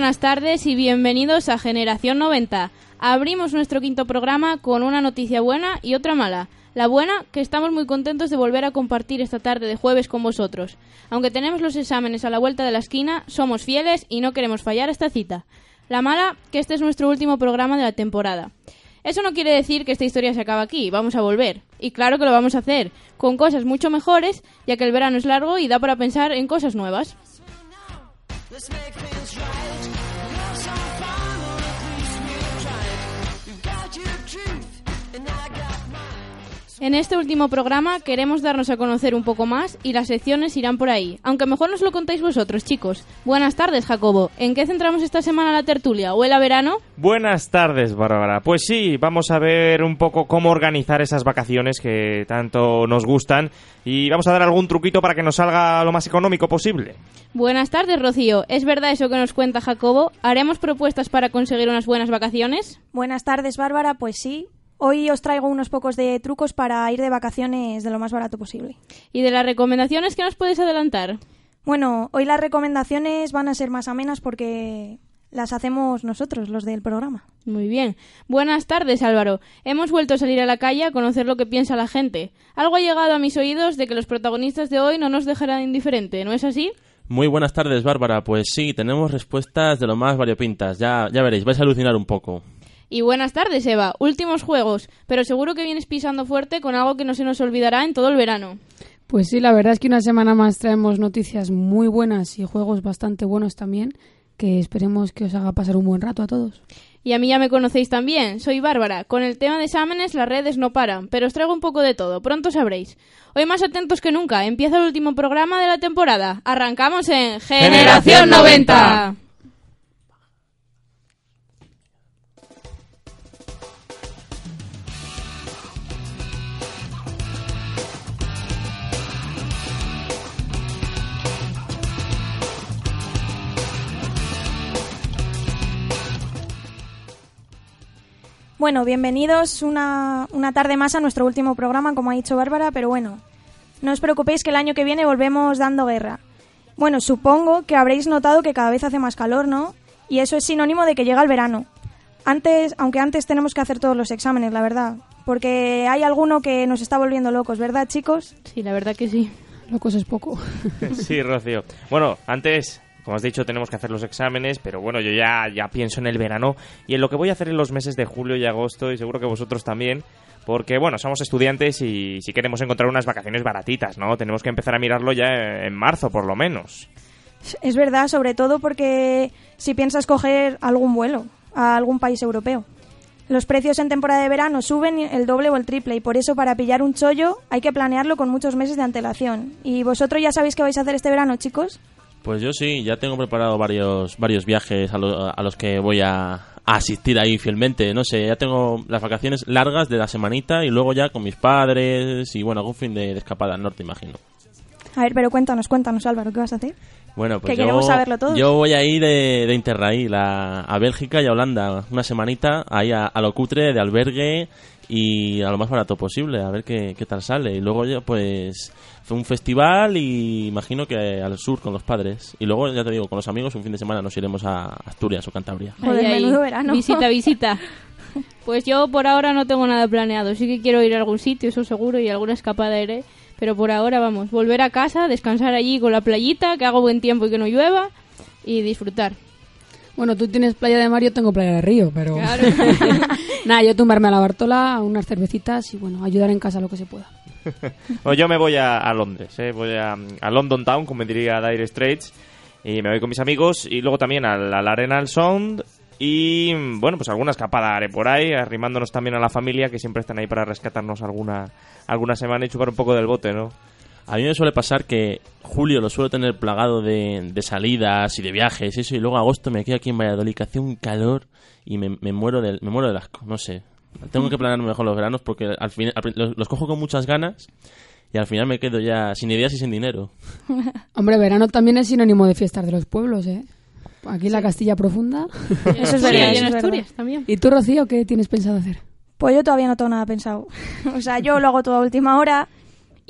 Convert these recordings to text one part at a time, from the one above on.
Buenas tardes y bienvenidos a Generación 90. Abrimos nuestro quinto programa con una noticia buena y otra mala. La buena, que estamos muy contentos de volver a compartir esta tarde de jueves con vosotros. Aunque tenemos los exámenes a la vuelta de la esquina, somos fieles y no queremos fallar esta cita. La mala, que este es nuestro último programa de la temporada. Eso no quiere decir que esta historia se acaba aquí, vamos a volver. Y claro que lo vamos a hacer, con cosas mucho mejores, ya que el verano es largo y da para pensar en cosas nuevas. En este último programa queremos darnos a conocer un poco más y las secciones irán por ahí. Aunque mejor nos lo contáis vosotros, chicos. Buenas tardes, Jacobo. ¿En qué centramos esta semana la tertulia? ¿Huele a verano? Buenas tardes, Bárbara. Pues sí, vamos a ver un poco cómo organizar esas vacaciones que tanto nos gustan y vamos a dar algún truquito para que nos salga lo más económico posible. Buenas tardes, Rocío. ¿Es verdad eso que nos cuenta Jacobo? ¿Haremos propuestas para conseguir unas buenas vacaciones? Buenas tardes, Bárbara. Pues sí, Hoy os traigo unos pocos de trucos para ir de vacaciones de lo más barato posible. ¿Y de las recomendaciones qué nos puedes adelantar? Bueno, hoy las recomendaciones van a ser más amenas porque las hacemos nosotros, los del programa. Muy bien. Buenas tardes, Álvaro. Hemos vuelto a salir a la calle a conocer lo que piensa la gente. Algo ha llegado a mis oídos de que los protagonistas de hoy no nos dejarán indiferente, ¿no es así? Muy buenas tardes, Bárbara. Pues sí, tenemos respuestas de lo más variopintas. Ya, ya veréis, vais a alucinar un poco. Y buenas tardes, Eva. Últimos juegos, pero seguro que vienes pisando fuerte con algo que no se nos olvidará en todo el verano. Pues sí, la verdad es que una semana más traemos noticias muy buenas y juegos bastante buenos también, que esperemos que os haga pasar un buen rato a todos. Y a mí ya me conocéis también, soy Bárbara. Con el tema de exámenes las redes no paran, pero os traigo un poco de todo, pronto sabréis. Hoy más atentos que nunca, empieza el último programa de la temporada. Arrancamos en Generación 90. Bueno, bienvenidos una, una tarde más a nuestro último programa, como ha dicho Bárbara, pero bueno, no os preocupéis que el año que viene volvemos dando guerra. Bueno, supongo que habréis notado que cada vez hace más calor, ¿no? Y eso es sinónimo de que llega el verano. Antes, aunque antes tenemos que hacer todos los exámenes, la verdad. Porque hay alguno que nos está volviendo locos, ¿verdad, chicos? Sí, la verdad que sí. Locos es poco. sí, Rocío. Bueno, antes como has dicho, tenemos que hacer los exámenes, pero bueno, yo ya, ya pienso en el verano y en lo que voy a hacer en los meses de julio y agosto, y seguro que vosotros también, porque bueno, somos estudiantes y si queremos encontrar unas vacaciones baratitas, ¿no? Tenemos que empezar a mirarlo ya en marzo, por lo menos. Es verdad, sobre todo porque si piensas coger algún vuelo a algún país europeo. Los precios en temporada de verano suben el doble o el triple y por eso para pillar un chollo hay que planearlo con muchos meses de antelación. ¿Y vosotros ya sabéis qué vais a hacer este verano, chicos? Pues yo sí, ya tengo preparado varios varios viajes a, a los que voy a, a, asistir ahí fielmente. No sé, ya tengo las vacaciones largas de la semanita y luego ya con mis padres y bueno, algún fin de, de escapada al norte, imagino. A ver, pero cuéntanos, cuéntanos, Álvaro, ¿qué vas a hacer? Bueno, pues que yo, queremos saberlo todo. Yo voy a ir de, de Interrail a, a, Bélgica y a Holanda, una semanita, ahí a, a, lo cutre de albergue y a lo más barato posible, a ver qué, qué tal sale. Y luego ya, pues, fue un festival y imagino que al sur con los padres. Y luego, ya te digo, con los amigos un fin de semana nos iremos a Asturias o Cantabria. Joder, Ahí, ahí. menudo verano. Visita, visita. Pues yo por ahora no tengo nada planeado. Sí que quiero ir a algún sitio, eso seguro, y alguna escapada iré. Pero por ahora vamos, volver a casa, descansar allí con la playita, que haga buen tiempo y que no llueva, y disfrutar. Bueno, tú tienes playa de mar, yo tengo playa de río, pero... Claro. Nada, yo tumbarme a la Bartola, unas cervecitas y bueno, ayudar en casa lo que se pueda. Bueno, yo me voy a, a Londres, ¿eh? voy a, a London Town, como diría Dire Straits, y me voy con mis amigos, y luego también al, al Arenal Sound, Y bueno, pues alguna escapada haré por ahí, arrimándonos también a la familia, que siempre están ahí para rescatarnos alguna, alguna semana y chupar un poco del bote, ¿no? A mí me suele pasar que julio lo suelo tener plagado de, de salidas y de viajes, eso, y luego agosto me quedo aquí en Valladolid, que hace un calor y me, me muero del, me muero del asco, no sé. Tengo que planear mejor los veranos porque al fin, al prin- los, los cojo con muchas ganas y al final me quedo ya sin ideas y sin dinero. Hombre, verano también es sinónimo de fiestas de los pueblos, ¿eh? Aquí en la Castilla Profunda. Eso es Sí, verdad. y en verdad. Asturias también. ¿Y tú, Rocío, qué tienes pensado hacer? Pues yo todavía no tengo nada pensado. o sea, yo lo hago toda última hora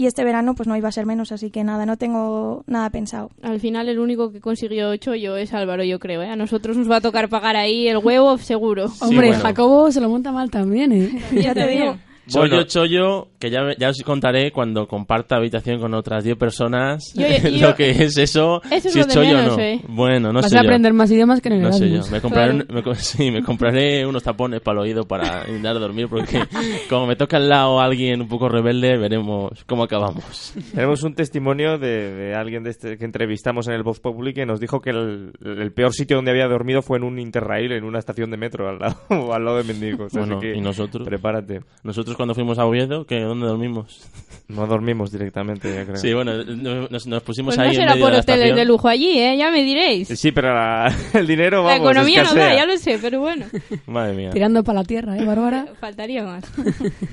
y este verano pues no iba a ser menos, así que nada, no tengo nada pensado. Al final el único que consiguió chollo es Álvaro, yo creo. ¿eh? A nosotros nos va a tocar pagar ahí el huevo, seguro. Hombre, bueno. Jacobo se lo monta mal también, ¿eh? Ya te digo. Chollo, Bueno. chollo, que ya, ya os contaré cuando comparta habitación con otras 10 personas Yo- yo- lo que es eso, Eso es si es chollo menos, o no. ¿eh? Bueno, no Vas sé a yo. aprender más idiomas que en el No sé yo, me compraré, un- me co- sí, me compraré unos tapones para el oído para intentar dormir porque como me toca al lado alguien un poco rebelde, veremos cómo acabamos. Tenemos un testimonio de, de alguien de este, que entrevistamos en el Vox Populi que nos dijo que el, el peor sitio donde había dormido fue en un Interrail, en una estación de metro, al lado, al lado de Mendigos. Bueno, Así que ¿y nosotros? Prepárate. Nosotros cuando fuimos a Oviedo, ¿qué, ¿dónde dormimos? No dormimos directamente, yo creo. Sí, bueno, nos, nos pusimos Pues ahí no en será medio por de la hoteles estación. de lujo allí, ¿eh? Ya me diréis. Sí, pero la- el dinero, La vamos, economía no da, escasea. ya lo sé, pero bueno. Madre mía. Tirando para la tierra, ¿eh, Bárbara? Faltaría más.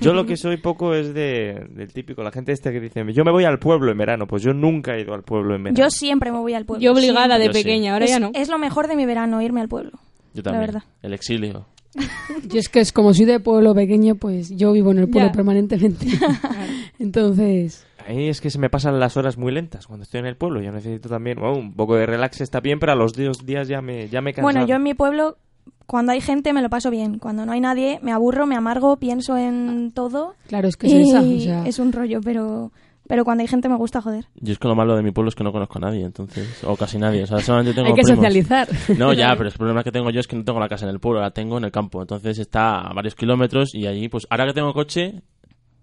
Yo lo que soy poco es de, del típico, la gente este que dice, yo me voy al pueblo en verano. Pues yo nunca he ido al pueblo en verano. Yo siempre me voy al pueblo. Yo obligada de Yo sí. pequeña, ahora es, ya no. es lo mejor de mi verano, irme al pueblo. Yo también. verdad. El exilio. Yo es que es como soy de pueblo pequeño, pues yo vivo en el pueblo Ya. permanentemente. Entonces, A mí es que se me pasan las horas muy lentas cuando estoy en el pueblo. Yo necesito también, bueno, un poco de relax está bien, pero a los dos días ya me, ya me. Bueno, yo en mi pueblo, cuando hay gente me lo paso bien. Cuando no hay nadie, me aburro, me amargo, pienso en todo. claro, es que es y esa. O sea, es un rollo, pero, pero cuando hay gente me gusta joder. Yo es que lo malo de mi pueblo es que no conozco a nadie, entonces, o casi nadie. O sea, solamente tengo hay que primos. socializar. No, ya, pero el problema que tengo yo es que no tengo la casa en el pueblo, la tengo en el campo. Entonces está a varios kilómetros y allí, pues ahora que tengo coche,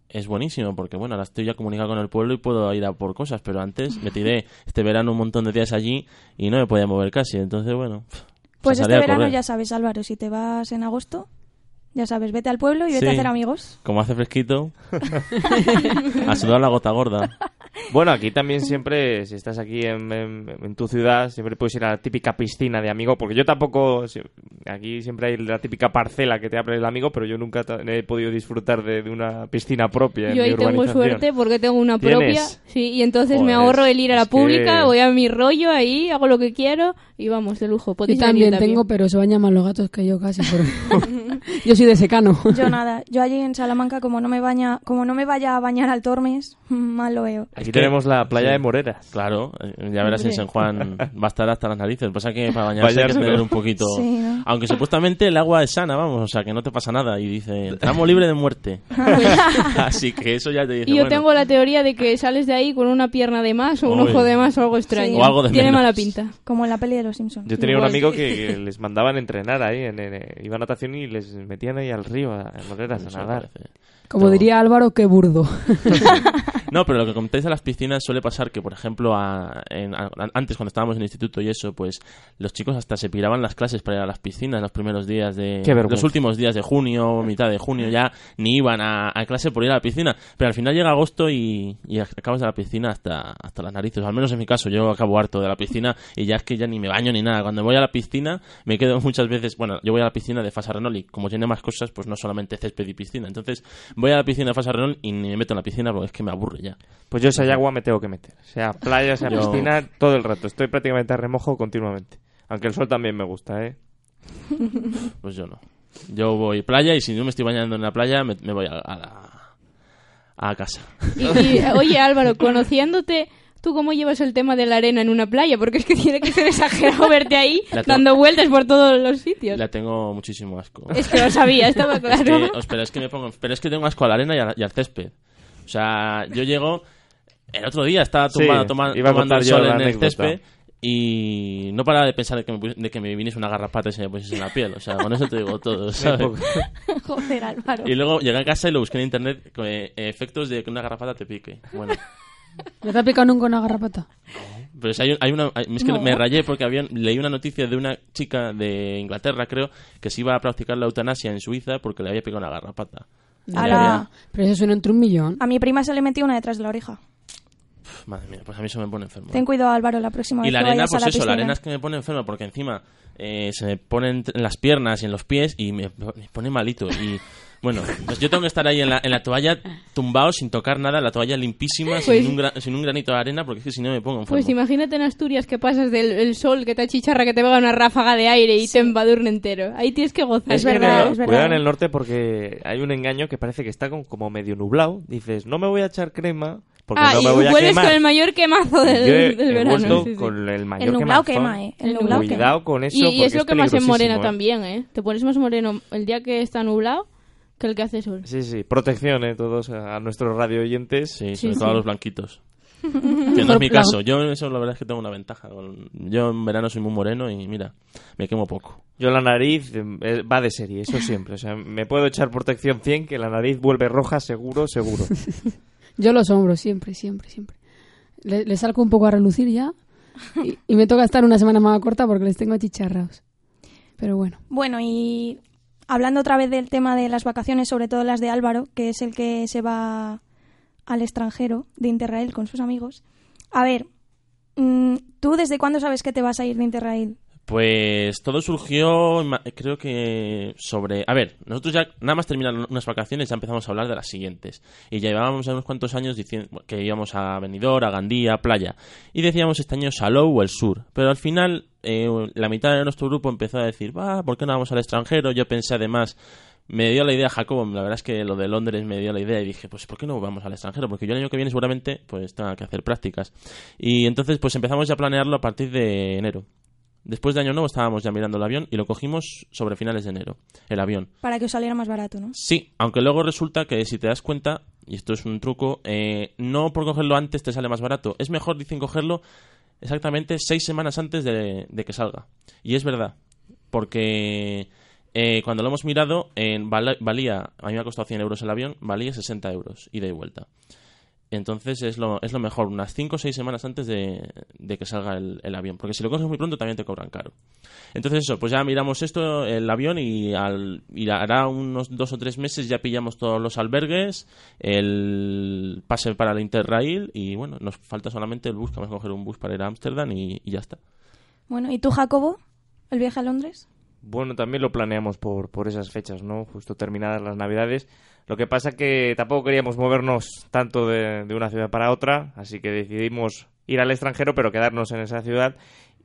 es buenísimo porque, bueno, ahora estoy ya comunicado con el pueblo y puedo ir a por cosas. Pero antes me tiré este verano un montón de días allí y no me podía mover casi. Entonces, bueno, Pues este verano correr. ya sabes, Álvaro, si te vas en agosto, ya sabes, vete al pueblo y vete Sí. a hacer amigos. Como hace fresquito, a sudar la gota gorda. Bueno, aquí también siempre, si estás aquí en, en- en tu ciudad, siempre puedes ir a la típica piscina de amigo, porque yo tampoco, si- aquí siempre hay la típica parcela que te abre el amigo, pero yo nunca he podido disfrutar de, de una piscina propia. en Yo mi ahí tengo suerte porque tengo una ¿Tienes? propia. Sí, y entonces me Joder, ahorro el ir a la es que- pública, voy a mi rollo ahí, hago lo que quiero y vamos, de lujo. Podéis venir también tengo, pero se bañan más los gatos que yo casi. por- yo soy de secano. Yo nada, yo allí en Salamanca como no me baña, como no me vaya a bañar al Tormes, mal lo veo. Aquí tenemos la playa Sí. de Moreras. Claro, ya verás en. San Juan va a estar hasta las narices. Pasa que para bañarse hay que tener un poquito. Sí, ¿no? Aunque supuestamente el agua es sana, vamos, o sea que no te pasa nada. Y dice, tramo libre de muerte. Así que eso ya te dice. Y yo bueno, tengo la teoría de que sales de ahí con una pierna de más o un ojo de más o algo extraño. Sí. O algo de Tiene menos. mala pinta. Como en la peli de los Simpsons. Yo tenía un amigo que, que les mandaban entrenar ahí, en, en- iba a natación y les metían ahí al río, a, eso a nadar. Como diría Álvaro, qué burdo. No, pero lo que comentáis de las piscinas suele pasar que, por ejemplo, a- en- a- antes cuando estábamos en el instituto y eso, pues los chicos hasta se piraban las clases para ir a las piscinas los primeros días de... Los últimos días de junio, mitad de junio, ya ni iban a, a clase por ir a la piscina. Pero al final llega agosto y, y acabas de la piscina hasta, hasta las narices. Al menos en mi caso, yo acabo harto de la piscina y ya es que ya ni me baño ni nada. Cuando voy a la piscina me quedo muchas veces... Bueno, yo voy a la piscina de Fasa Renault y como tiene más cosas, pues no solamente césped y piscina. Entonces voy a la piscina de Fasa Renault y ni me meto en la piscina porque es que me aburre ya. Pues yo si hay agua me tengo que meter. Sea playa, sea Yo- piscina, todo el rato. Estoy prácticamente a remojo continuamente. Aunque el sol también me gusta, ¿eh? Pues yo no. Yo voy playa y si no me estoy bañando en la playa, me, me voy a, a la a casa. Y, y, oye Álvaro, conociéndote, ¿tú cómo llevas el tema de la arena en una playa? Porque es que tiene que ser exagerado verte ahí tengo- dando vueltas por todos los sitios. La tengo muchísimo asco. Es que lo sabía, estaba Es claro. que, os- pero es que me pongo, pero es que tengo asco a la arena y, a y al césped. O sea, yo llego el otro día estaba Sí, tumbado toma- iba a tomando el sol la en el césped y no paraba de pensar de que me, de que me viniese una garrapata y se me pusiese en la piel. O sea, con eso te digo todo, ¿sabes? Joder, Álvaro. Y luego llegué a casa y lo busqué en internet eh, efectos de que una garrapata te pique. Bueno, ¿No te ha picado nunca una garrapata? Pero si hay, hay una, hay- es que No. me rayé porque había, leí una noticia de una chica de Inglaterra, creo, que se iba a practicar la eutanasia en Suiza porque le había pegado una garrapata. Y A la- Pero eso suena entre un millón. A mi prima se le metió una detrás de la oreja. Pf, Madre mía, pues a mí se me pone enfermo. Ten cuidado, Álvaro, la próxima Y vez la que arena, vayas a pues la eso, la arena es que me pone enfermo porque encima eh, se me pone en en las piernas y en los pies y me, me pone malito. Y bueno, pues yo tengo que estar ahí en la, en la toalla tumbado sin tocar nada, la toalla limpísima, Pues- sin, un gra- sin un granito de arena porque es que si no me pongo enfermo. Pues imagínate en Asturias que pasas del el sol que te achicharra, que te pega una ráfaga de aire y te embadurne entero. Ahí tienes que gozar. Es verdad, es verdad. Cuidado en el norte porque hay un engaño que parece que está con- como medio nublado. Dices, no me voy a echar crema porque Ah, no me voy a quemar. con el mayor quemazo del, Yo del he verano. vuelto sí, sí. con el mayor El nublado quema, ¿eh? El El nublado Cuidado quema. con eso Y, y es lo que más en moreno ¿eh? también, ¿eh? Te pones más moreno el día que está nublado que el que hace sol. Sí, sí, protección, ¿eh? Todos a nuestros radio oyentes. Sí, sobre sí. todo a los blanquitos. que no es mi caso. Yo eso la verdad es que tengo una ventaja. Yo en verano soy muy moreno y mira, me quemo poco. Yo la nariz eh, va de serie, eso siempre. O sea, me puedo echar protección 100 que la nariz vuelve roja seguro, seguro. Yo los hombros, siempre, siempre, siempre. Le, le salgo un poco a relucir ya y, y me toca estar una semana más corta porque les tengo achicharrados. Pero bueno, Bueno, y hablando otra vez del tema de las vacaciones, sobre todo las de Álvaro, que es el que se va al extranjero de Interrail con sus amigos. A ver, mm, ¿tú desde cuándo sabes que te vas a ir de Interrail? Pues todo surgió, creo que sobre... A ver, nosotros ya nada más terminar unas vacaciones ya empezamos a hablar de las siguientes. Y ya llevábamos unos cuantos años diciendo que íbamos a Benidorm, a Gandía, a Playa. Y decíamos este año Salou o el sur. Pero al final eh, la mitad de nuestro grupo empezó a decir, va, ¿por qué no vamos al extranjero? Yo pensé además... Me dio la idea Jacobo, la verdad es que lo de Londres me dio la idea y dije, pues ¿por qué no vamos al extranjero? Porque yo el año que viene seguramente pues tenga que hacer prácticas. Y entonces pues empezamos ya a planearlo a partir de enero. Después de Año Nuevo estábamos ya mirando el avión y lo cogimos sobre finales de enero, el avión. Para que os saliera más barato, ¿no? Sí, aunque luego resulta que si te das cuenta, y esto es un truco, eh, no por cogerlo antes te sale más barato. Es mejor, dicen, cogerlo exactamente seis semanas antes de, de que salga. Y es verdad, porque eh, cuando lo hemos mirado, en, val- valía, a mí me ha costado 100 euros el avión, valía 60 euros, ida y vuelta. Entonces es lo, es lo mejor, unas 5 o 6 semanas antes de, de que salga el, avión. Porque si lo coges muy pronto también te cobran caro. Entonces eso, pues ya miramos esto, el avión, y, al, y hará unos dos o tres meses ya pillamos todos los albergues, el pase para el Interrail y bueno, nos falta solamente el bus, vamos a coger un bus para ir a Ámsterdam y, y ya está. Bueno, ¿y tú, Jacobo? ¿El viaje a Londres? Bueno, también lo planeamos por, por esas fechas, ¿no? Justo terminadas las navidades. Lo que pasa que tampoco queríamos movernos tanto de, de una ciudad para otra, así que decidimos ir al extranjero, pero quedarnos en esa ciudad.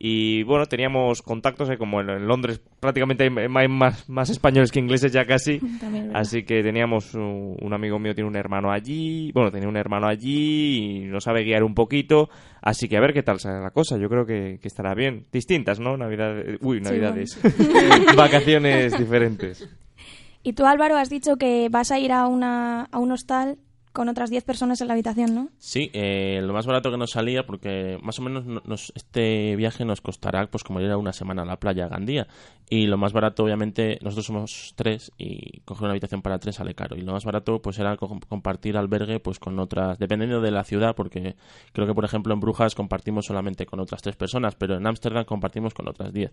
Y bueno, teníamos contactos, eh, como en, en Londres prácticamente hay, hay más, más españoles que ingleses ya casi. Así que teníamos un, un amigo mío tiene un hermano allí, bueno, tenía un hermano allí y nos sabe guiar un poquito, así que a ver qué tal sale la cosa, yo creo que, que estará bien. Distintas, ¿no? Navidades, uy, navidades. Vacaciones diferentes. Y tú, Álvaro, has dicho que vas a ir a, una, a un hostal con otras 10 personas en la habitación, ¿no? Sí, eh, lo más barato que nos salía, porque más o menos no- nos, este viaje nos costará pues como ir a una semana a la playa a Gandía. Y lo más barato, obviamente, nosotros somos tres y coger una habitación para tres sale caro. Y lo más barato pues era co- compartir albergue pues con otras, dependiendo de la ciudad, porque creo que por ejemplo en Brujas compartimos solamente con otras tres personas, pero en Ámsterdam compartimos con otras diez.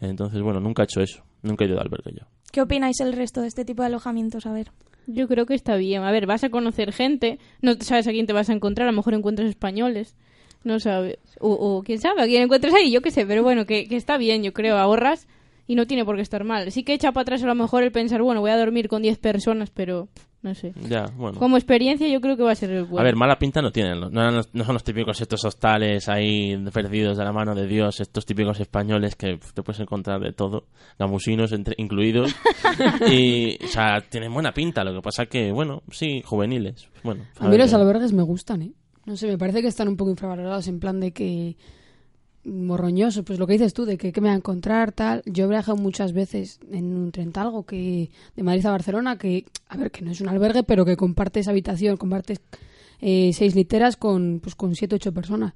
Entonces, bueno, nunca he hecho eso, nunca he ido de albergue yo. ¿Qué opináis el resto de este tipo de alojamientos? A ver. Yo creo que está bien. A ver, vas a conocer gente, no sabes a quién te vas a encontrar, a lo mejor encuentras españoles, no sabes. O, quién sabe, a quién encuentras ahí, yo qué sé, pero bueno, que, que está bien, yo creo, ahorras y no tiene por qué estar mal. Sí que echa para atrás a lo mejor el pensar, bueno, voy a dormir con 10 personas, pero no sé. Ya, bueno. Como experiencia yo creo que va a ser bueno. A ver, mala pinta no tienen. No, no son los típicos estos hostales ahí perdidos de la mano de Dios, estos típicos españoles que te puedes encontrar de todo, gamusinos entre, incluidos. y, o sea, tienen buena pinta. Lo que pasa que, bueno, sí, juveniles. Bueno, a mí ver los albergues me gustan, ¿eh? No sé, me parece que están un poco infravalorados en plan de que morroñoso, pues lo que dices tú, de que, que me va a encontrar, tal. Yo he viajado muchas veces en un tren talgo que de Madrid a Barcelona, que, a ver, que no es un albergue, pero que compartes habitación, compartes eh, seis literas con, pues, con siete, ocho personas.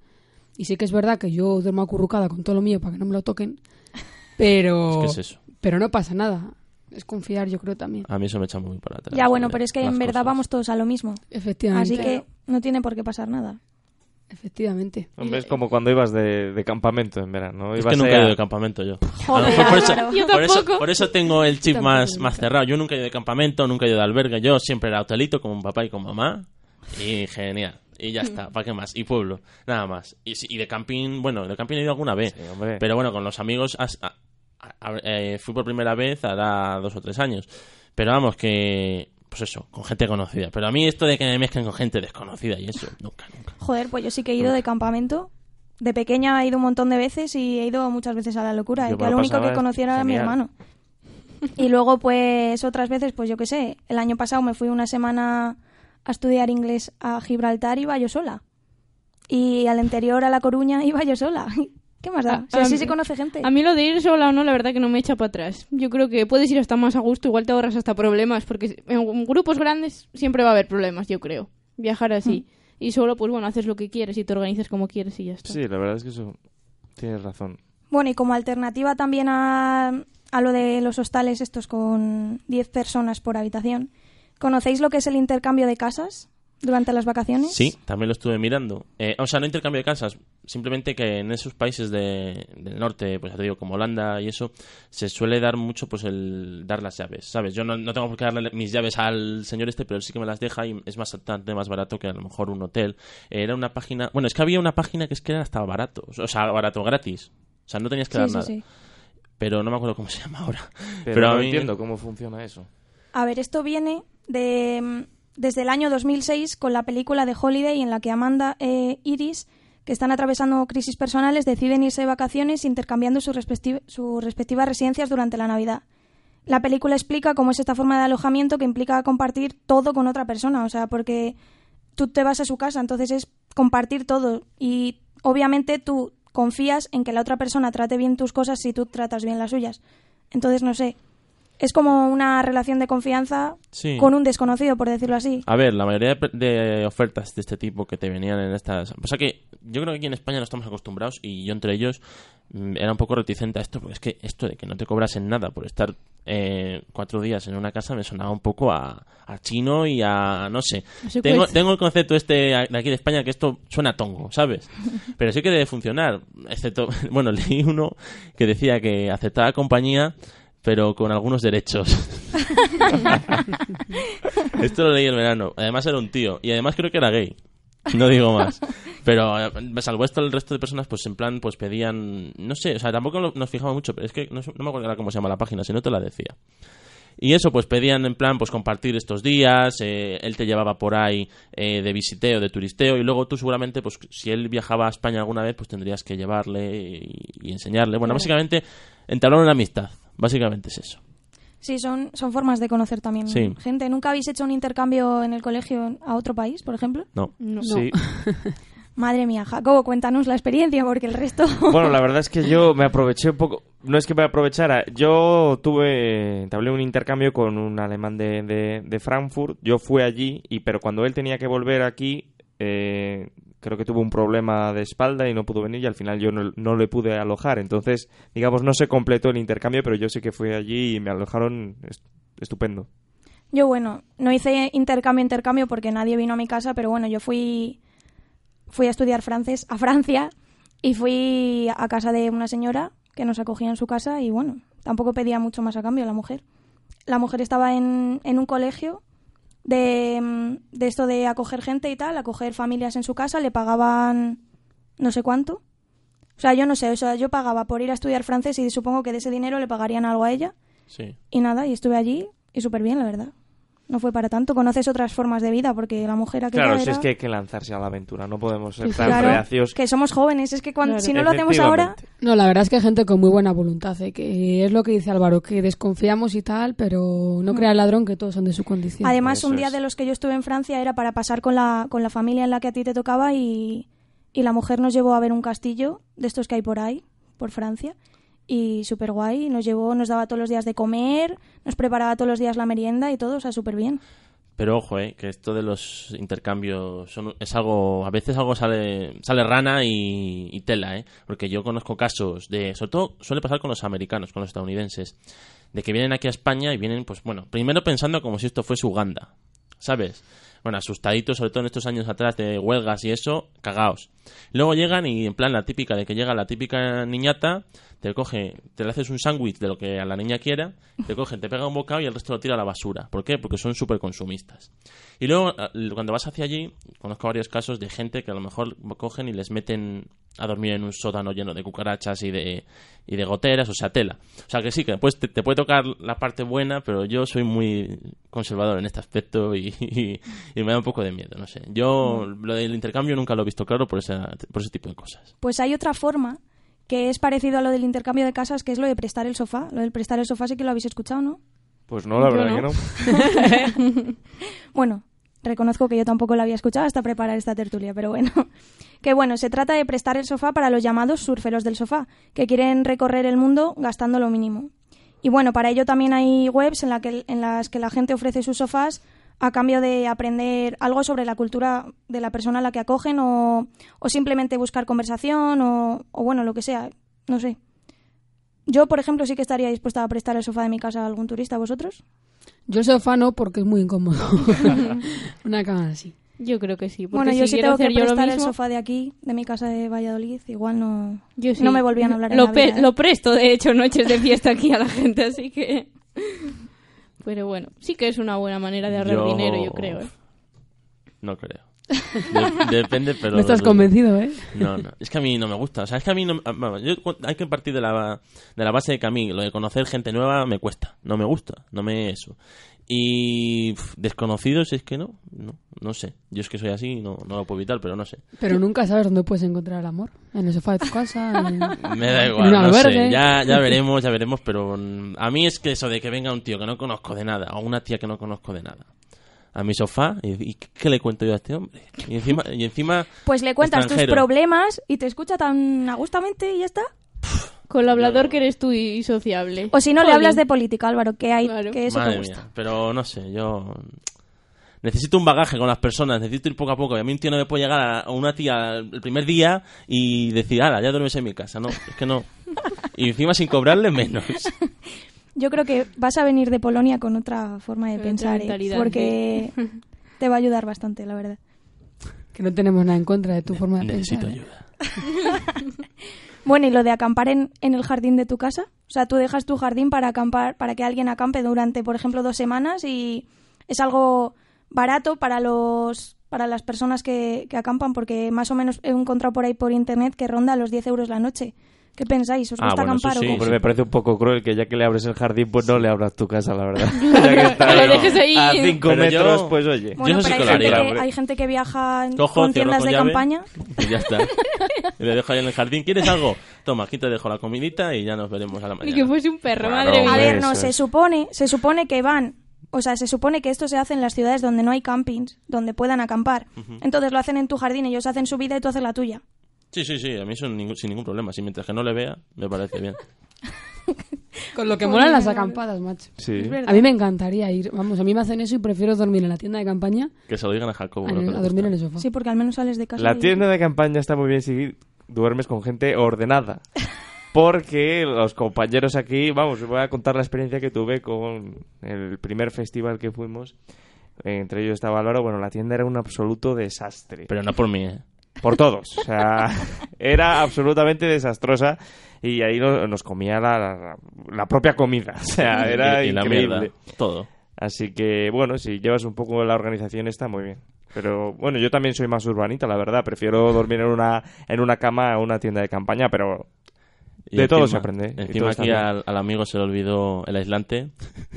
Y sí que es verdad que yo duermo acurrucada con todo lo mío para que no me lo toquen, pero, Es que es eso. pero no pasa nada. Es confiar, yo creo también. A mí eso me echa muy para atrás. Ya, bueno, eh, pero es que en verdad cosas. vamos todos a lo mismo. Efectivamente. Así que no tiene por qué pasar nada. Efectivamente. Hombre, es como cuando ibas de, de campamento en verano. Es Ibas que nunca he a- ido de campamento yo. Joder, A lo mejor por, eso. Yo por, eso, tampoco. por eso tengo el chip más, nunca. más cerrado. Yo nunca he ido de campamento, nunca he ido de albergue. Yo siempre era hotelito con papá y con mamá. Y genial. Y ya está, ¿para qué más? Y pueblo, nada más. Y, si- y de camping, bueno, de camping he ido alguna vez. Sí, hombre. Pero bueno, con los amigos as- a- a- eh, fui por primera vez hará dos o tres años. Pero vamos, que. Pues eso, con gente conocida. Pero a mí esto de que me mezclen con gente desconocida y eso, nunca, nunca. Joder, pues yo sí que he ido de campamento. De pequeña he ido un montón de veces y he ido muchas veces a la locura. Yo y que me al lo único que conociera era mi hermano. Y luego, pues otras veces, pues yo qué sé, el año pasado me fui una semana a estudiar inglés a Gibraltar y iba yo sola. Y al anterior a La Coruña iba yo sola. ¿Qué más da? Si A- a así se conoce gente. A mí lo de ir sola o no, la verdad que no me echa para atrás. Yo creo que puedes ir hasta más a gusto, igual te ahorras hasta problemas, porque en grupos grandes siempre va a haber problemas, yo creo. Viajar así. Y solo, pues bueno, haces lo que quieres y te organizas como quieres y ya está. Sí, la verdad es que eso tienes razón. Bueno, y como alternativa también a, a lo de los hostales estos con 10 personas por habitación, ¿conocéis lo que es el intercambio de casas durante las vacaciones? Sí, también lo estuve mirando. Eh, o sea, no intercambio de casas, simplemente que en esos países de- del norte, pues ya te digo, como Holanda y eso, se suele dar mucho pues el dar las llaves, ¿sabes? Yo no, no tengo por qué darle mis llaves al señor este, pero él sí que me las deja y es bastante más barato que a lo mejor un hotel. Era una página, bueno, es que había una página que es que era hasta barato, o sea, barato, gratis. O sea, no tenías que Sí, dar sí, nada. sí. Pero no me acuerdo cómo se llama ahora. Pero, a no mí- entiendo cómo funciona eso. A ver, esto viene de mm, desde el año 2006 con la película de Holiday en la que Amanda e Iris, que están atravesando crisis personales, deciden irse de vacaciones intercambiando sus, sus respectivas residencias durante la Navidad. La película explica cómo es esta forma de alojamiento que implica compartir todo con otra persona, o sea, porque tú te vas a su casa, entonces es compartir todo y obviamente tú confías en que la otra persona trate bien tus cosas si tú tratas bien las suyas. Entonces, no sé, es como una relación de confianza Sí. con un desconocido, por decirlo así. A ver, la mayoría de, de ofertas de este tipo que te venían en estas... Pasa que yo creo que aquí en España no estamos acostumbrados y yo entre ellos mm, era un poco reticente a esto, porque es que esto de que no te cobrasen nada por estar eh, cuatro días en una casa me sonaba un poco a, a chino y a... no sé. Tengo, tengo el concepto este de aquí de España que esto suena a tongo, ¿sabes? Pero sí que debe funcionar, excepto... Bueno, leí uno que decía que aceptaba compañía pero con algunos derechos. Esto lo leí el verano. Además era un tío. Y además creo que era gay. No digo más. Pero eh, salvo esto, el resto de personas, pues en plan, pues pedían... No sé, o sea, tampoco lo- nos fijamos mucho, pero es que no, me acuerdo cómo se llama la página, si no te la decía. Y eso, pues pedían en plan, pues compartir estos días, eh, él te llevaba por ahí eh, de visiteo, de turisteo, y luego tú seguramente, pues si él viajaba a España alguna vez, pues tendrías que llevarle y, y enseñarle. Bueno, básicamente, entablar una amistad. Básicamente es eso. Sí, son, son formas de conocer también Sí. gente. ¿Nunca habéis hecho un intercambio en el colegio a otro país, por ejemplo? No. No. Sí. Madre mía, Jacobo, cuéntanos la experiencia, porque el resto... Bueno, la verdad es que yo me aproveché un poco. No es que me aprovechara. Yo tuve. Entablé un intercambio con un alemán de, de, de Frankfurt. Yo fui allí, y pero cuando él tenía que volver aquí, eh, creo que tuvo un problema de espalda y no pudo venir. Y al final yo no, le pude alojar. Entonces, digamos, no se completó el intercambio, pero yo sí que fui allí y me alojaron est- estupendo. Yo, bueno, no hice intercambio, intercambio porque nadie vino a mi casa, pero bueno, yo fui, fui a estudiar francés a Francia y fui a casa de una señora que nos acogía en su casa y bueno, tampoco pedía mucho más a cambio la mujer. La mujer estaba en, en un colegio de, mm, de esto de acoger gente y tal, acoger familias en su casa, le pagaban no sé cuánto. O sea, yo no sé, o sea, yo pagaba por ir a estudiar francés y supongo que de ese dinero le pagarían algo a ella. Sí. Y nada, y estuve allí y súper bien, la verdad. No fue para tanto. Conoces otras formas de vida porque la mujer aquella Claro, si era... es que hay que lanzarse a la aventura. No podemos ser tan Claro, reacios. que somos jóvenes. Es que cuando, Claro. si no lo hacemos ahora... No, la verdad es que hay gente con muy buena voluntad, ¿eh? que es lo que dice Álvaro, que desconfiamos y tal, pero no crea el ladrón que todos son de su condición. Además, Eso un día es. de los que yo estuve en Francia era para pasar con la, con la familia en la que a ti te tocaba y, y la mujer nos llevó a ver un castillo de estos que hay por ahí, por Francia. Y súper guay. Nos llevó, nos daba todos los días de comer, nos preparaba todos los días la merienda y todo, o sea, súper bien. Pero ojo, eh, que esto de los intercambios son, es algo, a veces algo sale, sale rana y, y tela, eh, porque yo conozco casos de, sobre todo suele pasar con los americanos, con los estadounidenses, de que vienen aquí a España y vienen, pues bueno, primero pensando como si esto fuese Uganda, ¿sabes? Bueno, asustaditos, sobre todo en estos años atrás de huelgas y eso, cagaos. Luego llegan y en plan la típica de que llega la típica niñata, te coge, te le haces un sándwich de lo que a la niña quiera, te coge, te pega un bocado y el resto lo tira a la basura. ¿Por qué? Porque son súper consumistas. Y luego, eh, cuando vas hacia allí, conozco varios casos de gente que a lo mejor cogen y les meten a dormir en un sótano lleno de cucarachas y de, y de goteras, o sea, tela. O sea, que sí, que después te, te puede tocar la parte buena, pero yo soy muy conservador en este aspecto y, y- y me da un poco de miedo, no sé. Yo lo del intercambio nunca lo he visto claro por, esa, por ese tipo de cosas. Pues hay otra forma que es parecido a lo del intercambio de casas, que es lo de prestar el sofá. Lo del prestar el sofá sí que lo habéis escuchado, ¿no? Pues no, la Yo verdad no. que no. Bueno, reconozco que yo tampoco lo había escuchado hasta preparar esta tertulia, pero bueno. Que bueno, se trata de prestar el sofá para los llamados surferos del sofá, que quieren recorrer el mundo gastando lo mínimo. Y bueno, para ello también hay webs en, la que, en las que la gente ofrece sus sofás a cambio de aprender algo sobre la cultura de la persona a la que acogen o, o simplemente buscar conversación o, o bueno, lo que sea, no sé. Yo, por ejemplo, sí que estaría dispuesta a prestar el sofá de mi casa a algún turista, ¿vosotros? Yo el sofá no, porque es muy incómodo. Una cama así. Yo creo que sí. Porque Bueno, yo si quiero tengo que hacer yo lo prestar el mismo, sofá de aquí, de mi casa de Valladolid, igual no, yo sí. no me volvían a hablar en lo, la pe- vida, ¿eh? lo presto, de hecho, noches de fiesta aquí a la gente, así que... Pero bueno, sí que es una buena manera de ahorrar Yo- dinero, yo creo. ¿eh? No creo. De- depende, pero... no estás convencido, ¿eh? No, no. Es que a mí no me gusta. O sea, es que a mí no... vamos, yo cu- hay que partir de la, de la base de que a mí lo de conocer gente nueva me cuesta. No me gusta. No me eso. Y desconocidos es que no. No, no sé. Yo es que soy así y no, no lo puedo evitar, pero no sé. Pero nunca sabes dónde puedes encontrar el amor. En el sofá de tu casa. en- Me da En igual, un no sé. Ya, ya veremos, ya veremos, pero a mí es que eso de que venga un tío que no conozco de nada o una tía que no conozco de nada a mi sofá y, y ¿qué le cuento yo a este hombre? Y encima, y encima Pues le cuentas tus problemas y te escucha tan agustamente y ya está. Con el hablador que eres tú y sociable. O si no, le Jolín. hablas de política, Álvaro, que hay Claro. que eso Madre te gusta. mía, pero no sé, yo necesito un bagaje con las personas, necesito ir poco a poco. Y a mí un tío no me puede llegar a a una tía el primer día y decir, ala, ya duermes en mi casa. No, es que no. Y encima sin cobrarle menos. Yo creo que vas a venir de Polonia con otra forma de Con otra pensar, ¿eh? mentalidad, porque te va a ayudar bastante, la verdad. que no tenemos nada en contra de tu forma de Necesito pensar. ¿eh? ayuda. Bueno, y lo de acampar en, en el jardín de tu casa. O sea, tú dejas tu jardín para acampar, para que alguien acampe durante, por ejemplo, dos semanas y es algo barato para los para las personas que, que acampan, porque más o menos he encontrado por ahí por internet que ronda los 10 euros la noche. ¿Qué pensáis? ¿Os Ah, gusta bueno, eso acampar sí, o qué? Hombre, me parece un poco cruel que ya que le abres el jardín, pues no le abras tu casa, la verdad. ya que está Lo ahí dejes ahí. a cinco Pero yo- metros, pues oye. Bueno, Yo pero que hay gente, que, hay gente que viaja Cojo, con tiendas con de llave campaña. Y ya está. Y le dejo ahí en el jardín. ¿Quieres algo? Toma, aquí te dejo la comidita y ya nos veremos a la mañana. que fuese un perro, Claro, madre mía. A ver, no, se supone, se supone que van, o sea, se supone que esto se hace en las ciudades donde no hay campings, donde puedan acampar. Entonces lo hacen en tu jardín, ellos hacen su vida y tú haces la tuya. Sí, sí, sí. A mí eso ningún- sin ningún problema. Si mientras que no le vea, me parece bien. Con lo que molan las acampadas, macho. Sí. A mí me encantaría ir. Vamos, a mí me hacen eso y prefiero dormir en la tienda de campaña Que se lo digan a Jacobo. a, lo que le a dormir en el sofá. Sí, porque al menos sales de casa. La y- tienda de campaña está muy bien si duermes con gente ordenada. Porque los compañeros aquí, vamos, os voy a contar la experiencia que tuve con el primer festival que fuimos. Entre ellos estaba Álvaro. Bueno, la tienda era un absoluto desastre. Pero no por mí, ¿eh? Por todos. O sea, era absolutamente desastrosa. Y ahí no- nos comía la, la- la propia comida. O sea, era y, y la increíble. mierda. Todo. Así que, bueno, si llevas un poco la organización está muy bien. Pero bueno, yo también soy más urbanita, la verdad. Prefiero dormir en una, en una cama a una tienda de campaña, pero Y De todo encima- se aprende, y Encima todo aquí al, al amigo se le olvidó el aislante.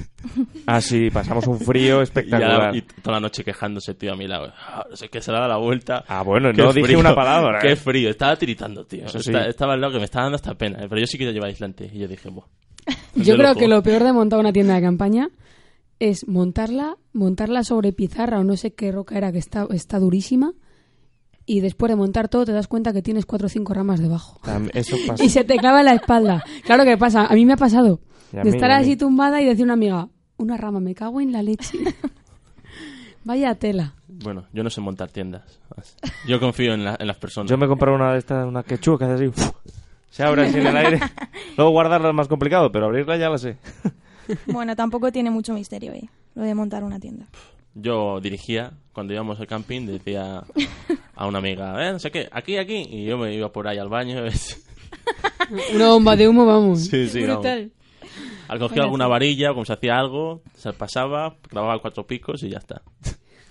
así pasamos un frío Y, espectacular. ya- y toda la noche quejándose, tío, a mi lado. Ah, no sé qué se le da la vuelta. Ah, bueno, Qué no dije frío, una palabra. Qué ¿eh? frío, estaba tiritando, tío. Eso sí. Esta- Estaba al lado que me estaba dando hasta pena. eh, Pero yo sí que lleva aislante. Y yo dije, buah. Yo creo loco. que lo peor de montar una tienda de campaña es montarla, montarla sobre pizarra o no sé qué roca era que está, está durísima y después de montar todo te das cuenta que tienes cuatro o cinco ramas debajo. Eso pasa. Y se te clava en la espalda. Claro que pasa, a mí me ha pasado de mí, estar así tumbada y decir a una amiga, una rama, me cago en la leche. Vaya tela. Bueno, yo no sé montar tiendas. Yo confío en, la- en las personas. Yo me compré una de estas, una quechua que hace así. ¡uf! Se abre así en el aire. Luego guardarla es más complicado, pero abrirla ya la sé. Bueno, tampoco tiene mucho misterio, ¿eh? Lo de montar una tienda. Yo dirigía, cuando íbamos al camping, decía a una amiga, eh, no sé qué, aquí, aquí, y yo me iba por ahí al baño. ¿ves? Una bomba de humo, vamos. Sí, sí, vamos. Brutal. Al cogía alguna varilla, o como se hacía algo, se pasaba, clavaba cuatro picos y ya está.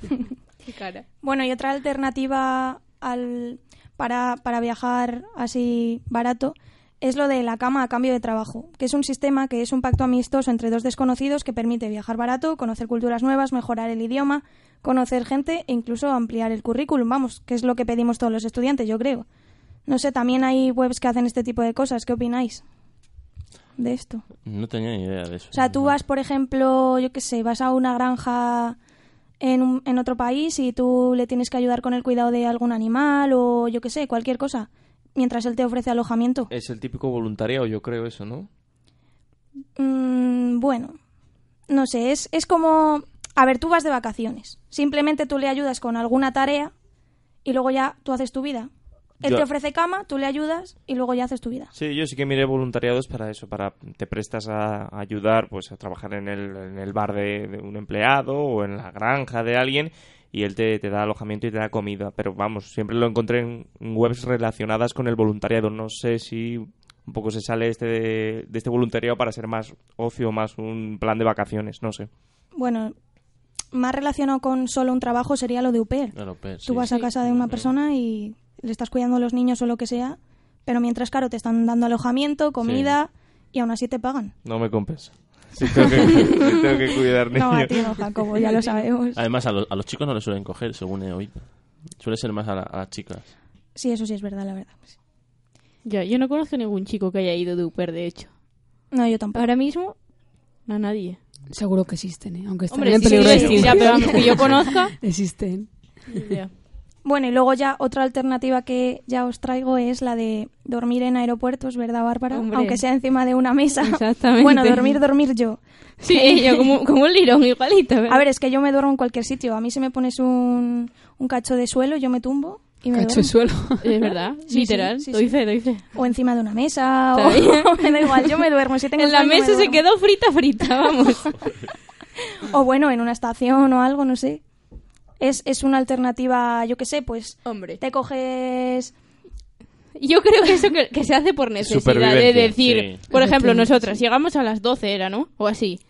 Qué cara. Bueno, y otra alternativa al, para, para viajar así barato es lo de la cama a cambio de trabajo, que es un sistema que es un pacto amistoso entre dos desconocidos que permite viajar barato, conocer culturas nuevas, mejorar el idioma, conocer gente e incluso ampliar el currículum, vamos, que es lo que pedimos todos los estudiantes, yo creo. No sé, también hay webs que hacen este tipo de cosas, ¿qué opináis de esto? No tenía ni idea de eso. O sea, tú vas, por ejemplo, yo qué sé, vas a una granja en, un- en otro país y tú le tienes que ayudar con el cuidado de algún animal o yo qué sé, cualquier cosa, mientras él te ofrece alojamiento. Es el típico voluntariado, yo creo eso, ¿no? Mm, bueno, no sé, es, es como... A ver, tú vas de vacaciones. Simplemente tú le ayudas con alguna tarea y luego ya tú haces tu vida. Él Yo- te ofrece cama, tú le ayudas y luego ya haces tu vida. Sí, yo sí que miré voluntariados para eso, para te prestas a, a ayudar, pues a trabajar en el, en el bar de, de un empleado o en la granja de alguien y él te, te da alojamiento y te da comida. Pero vamos, siempre lo encontré en, webs relacionadas con el voluntariado. No sé si un poco se sale este de, de este voluntariado para ser más ocio, más un plan de vacaciones, no sé. Bueno, más relacionado con solo un trabajo sería lo de UPER. Tú sí. vas a casa de una persona y le estás cuidando a los niños o lo que sea, pero mientras, claro, te están dando alojamiento, comida y aún así te pagan. No me compensa. Sí tengo que, sí tengo que cuidar niños. No, a ti no, Jacobo, ya lo sabemos. Además, a, lo- a los chicos no les suelen coger, según he oído. Suele ser más a, la- a las chicas. Sí, eso sí es verdad, la verdad. Ya, yo no conozco ningún chico que haya ido de Uper, de hecho. No, yo tampoco. Ahora mismo, no a nadie. Seguro que existen, ¿eh? Aunque Hombre, en sí, peligro sí, de sí, extinción. ya, pero que yo conozca. Existen. ya. Bueno, y luego ya otra alternativa que ya os traigo es la de dormir en aeropuertos, ¿verdad, Bárbara? Hombre. Aunque sea encima de una mesa. Exactamente. Bueno, dormir, dormir yo. Sí, yo como, como un lirón, igualito. ¿verdad? A ver, es que yo me duermo en cualquier sitio. A mí si me pones un, un cacho de suelo, yo me tumbo y me Cacho de suelo. Es verdad, Sí, literal. sí, sí, doy sí. fe, doy fe. O encima de una mesa, o me da igual, yo me duermo. Si tengo En la sueño, me mesa se quedó frita, frita, vamos. O bueno, en una estación o algo, no sé. Es, es una alternativa, yo qué sé, pues Hombre. te coges... Yo creo que eso que, que se hace por necesidad de decir, sí. por ejemplo, nosotras llegamos a las 12 era, ¿no? O así.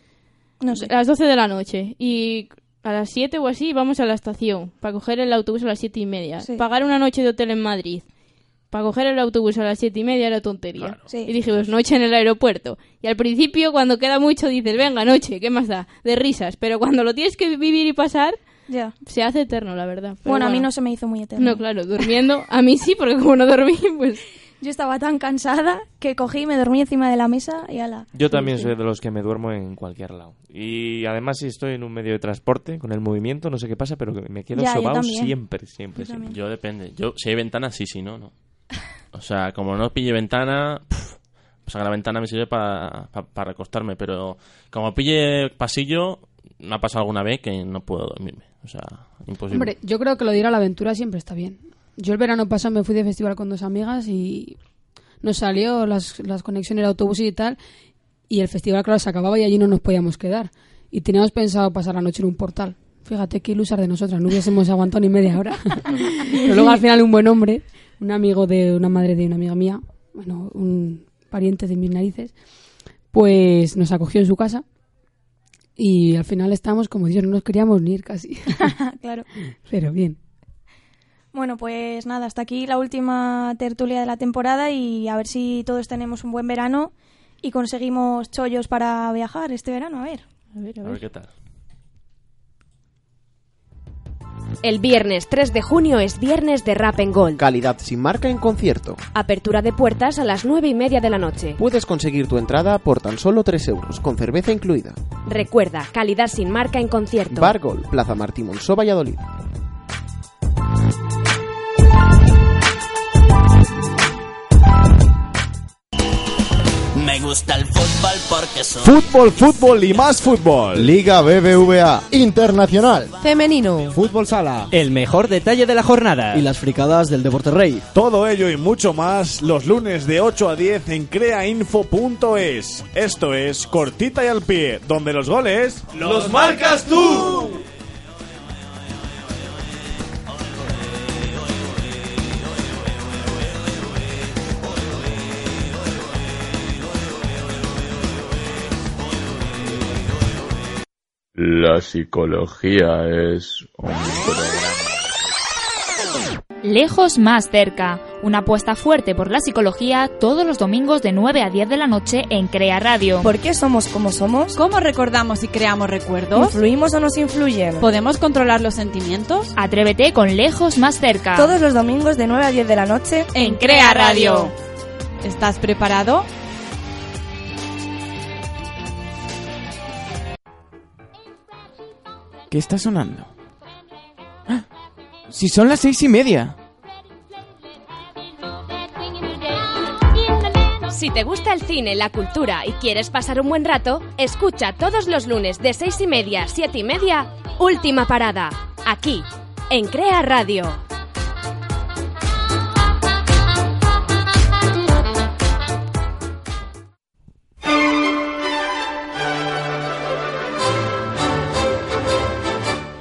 No sé. A las 12 de la noche y a las 7 o así vamos a la estación para coger el autobús a las 7 y media. Sí. Pagar una noche de hotel en Madrid para coger el autobús a las 7 y media era tontería. Sí. Y dijimos, noche en el aeropuerto. Y al principio, cuando queda mucho, dices, venga, noche, ¿qué más da? De risas. Pero cuando lo tienes que vivir y pasar, Ya. se hace eterno, la verdad. Pero Bueno, a mí no se me hizo muy eterno. No, claro, durmiendo. A mí sí, porque como no dormí, pues... Yo estaba tan cansada que cogí, me dormí encima de la mesa y ala. Yo también soy de los que me duermo en cualquier lado. Y además si estoy en un medio de transporte, con el movimiento, no sé qué pasa, pero que me quedo Ya, sobao siempre, siempre, Yo siempre. Yo depende. Yo, si hay ventana, sí, si no, no. O sea, como no pille ventana, pues a la ventana me sirve para para acostarme, pero como pille pasillo, me ha pasado alguna vez que no puedo dormirme. O sea, imposible. Hombre, yo creo que lo de ir a la aventura siempre está bien. Yo el verano pasado me fui de festival con dos amigas y nos salió las, las conexiones de autobús y tal. Y el festival, claro, se acababa y allí no nos podíamos quedar. Y teníamos pensado pasar la noche en un portal. Fíjate qué ilusas de nosotras, no hubiésemos aguantado ni media hora. Pero luego al final un buen hombre, un amigo de una madre de una amiga mía, bueno, un pariente de mis narices, pues nos acogió en su casa. Y al final estábamos como Dios, no nos queríamos ni ir casi. claro. Pero bien. Bueno, pues nada, hasta aquí la última tertulia de la temporada y a ver si todos tenemos un buen verano y conseguimos chollos para viajar este verano, a ver. A ver, a A ver. ver qué tal. El viernes 3 de junio es viernes de Rap en Gold. Calidad sin marca en concierto. Apertura de puertas a las 9 y media de la noche. Puedes conseguir tu entrada por tan solo 3 euros, con cerveza incluida. Recuerda, calidad sin marca en concierto. Bargol, Plaza Martí Monzó, Valladolid. Me gusta el fútbol porque soy Fútbol, fútbol y más fútbol. Liga BBVA Internacional. Femenino. Fútbol Sala. el mejor detalle de la jornada. Y las fricadas del Deporte Rey. Todo ello y mucho más los lunes de 8 a 10 en creainfo.es. Esto es Cortita y al pie, donde los goles los marcas tú. La psicología es un programa. Lejos más cerca, una apuesta fuerte por la psicología todos los domingos de 9 a 10 de la noche en Crea Radio. ¿Por qué somos como somos? ¿Cómo recordamos y creamos recuerdos? ¿Influimos o nos influyen? ¿Podemos controlar los sentimientos? Atrévete con Lejos más cerca. Todos los domingos de 9 a 10 de la noche en Crea Radio. ¿Estás preparado? ¿Qué está sonando? ¡Ah! Si son las seis y media. Si te gusta el cine, la cultura y quieres pasar un buen rato, escucha todos los lunes de seis y media a siete y media, Última Parada, aquí, en Crea Radio.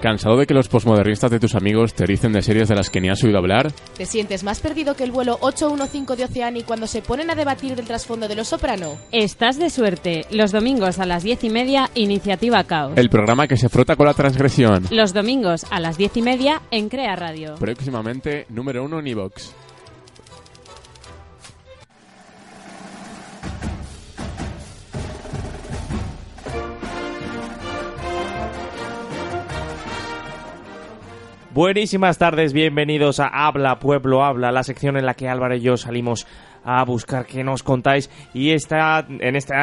¿Cansado de que los posmodernistas de tus amigos te dicen de series de las que ni has oído hablar? ¿Te sientes más perdido que el vuelo 815 de Oceani cuando se ponen a debatir del trasfondo de Los Soprano? Estás de suerte. Los domingos a las diez y media, Iniciativa Caos. El programa que se frota con la transgresión. Los domingos a las diez y media en Crea Radio. Próximamente, número uno en iVox. Buenísimas tardes, bienvenidos a Habla Pueblo Habla, la sección en la que Álvaro y yo salimos a buscar qué nos contáis y esta, en este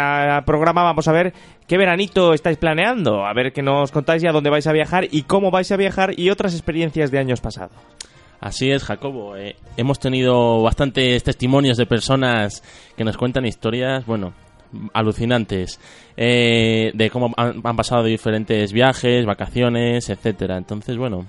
programa vamos a ver qué veranito estáis planeando, a ver qué nos contáis y a dónde vais a viajar y cómo vais a viajar y otras experiencias de años pasados. Así es, Jacobo. Eh, hemos tenido bastantes testimonios de personas que nos cuentan historias, bueno, alucinantes eh, de cómo han, han pasado diferentes viajes, vacaciones, etcétera. Entonces, bueno,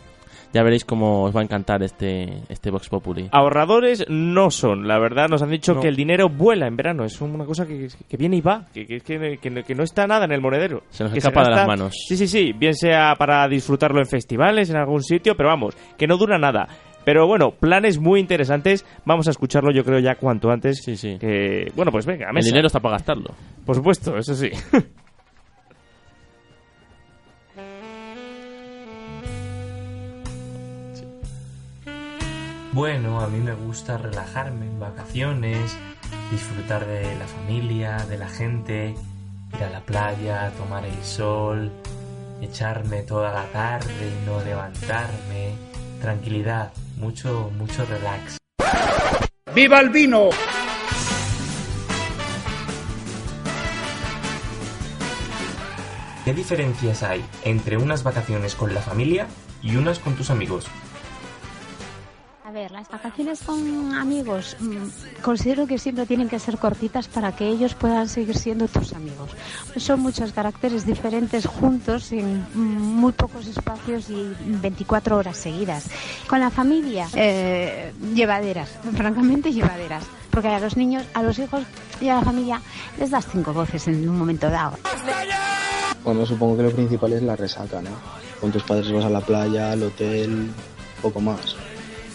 ya veréis cómo os va a encantar este, este Vox Populi. Ahorradores no son, la verdad, nos han dicho No. que el dinero vuela en verano, es una cosa que, que viene y va, que, que, que- no- está nada en el monedero. Se nos escapa de gasta- las manos. Sí, sí, sí, bien sea para disfrutarlo en festivales, en algún sitio, pero vamos, que no dura nada. Pero bueno, planes muy interesantes, vamos a escucharlo yo creo ya cuanto antes. Sí, sí. Que, bueno, pues venga, a El mesa. dinero está para gastarlo. Por supuesto, eso sí. Bueno, a mí me gusta relajarme en vacaciones, disfrutar de la familia, de la gente, ir a la playa, tomar el sol, echarme toda la tarde y no levantarme. Tranquilidad, mucho, mucho relax. ¡Viva el vino! ¿Qué diferencias hay entre unas vacaciones con la familia y unas con tus amigos? Ver, las vacaciones con amigos mm, considero que siempre tienen que ser cortitas para que ellos puedan seguir siendo tus amigos. Son muchos caracteres diferentes juntos en mm, muy pocos espacios y 24 horas seguidas. Con la familia, eh, llevaderas, francamente llevaderas. Porque a los niños, a los hijos y a la familia les das cinco voces en un momento dado. Bueno, supongo que lo principal es la resaca, ¿no? Con tus padres vas a la playa, al hotel, poco más.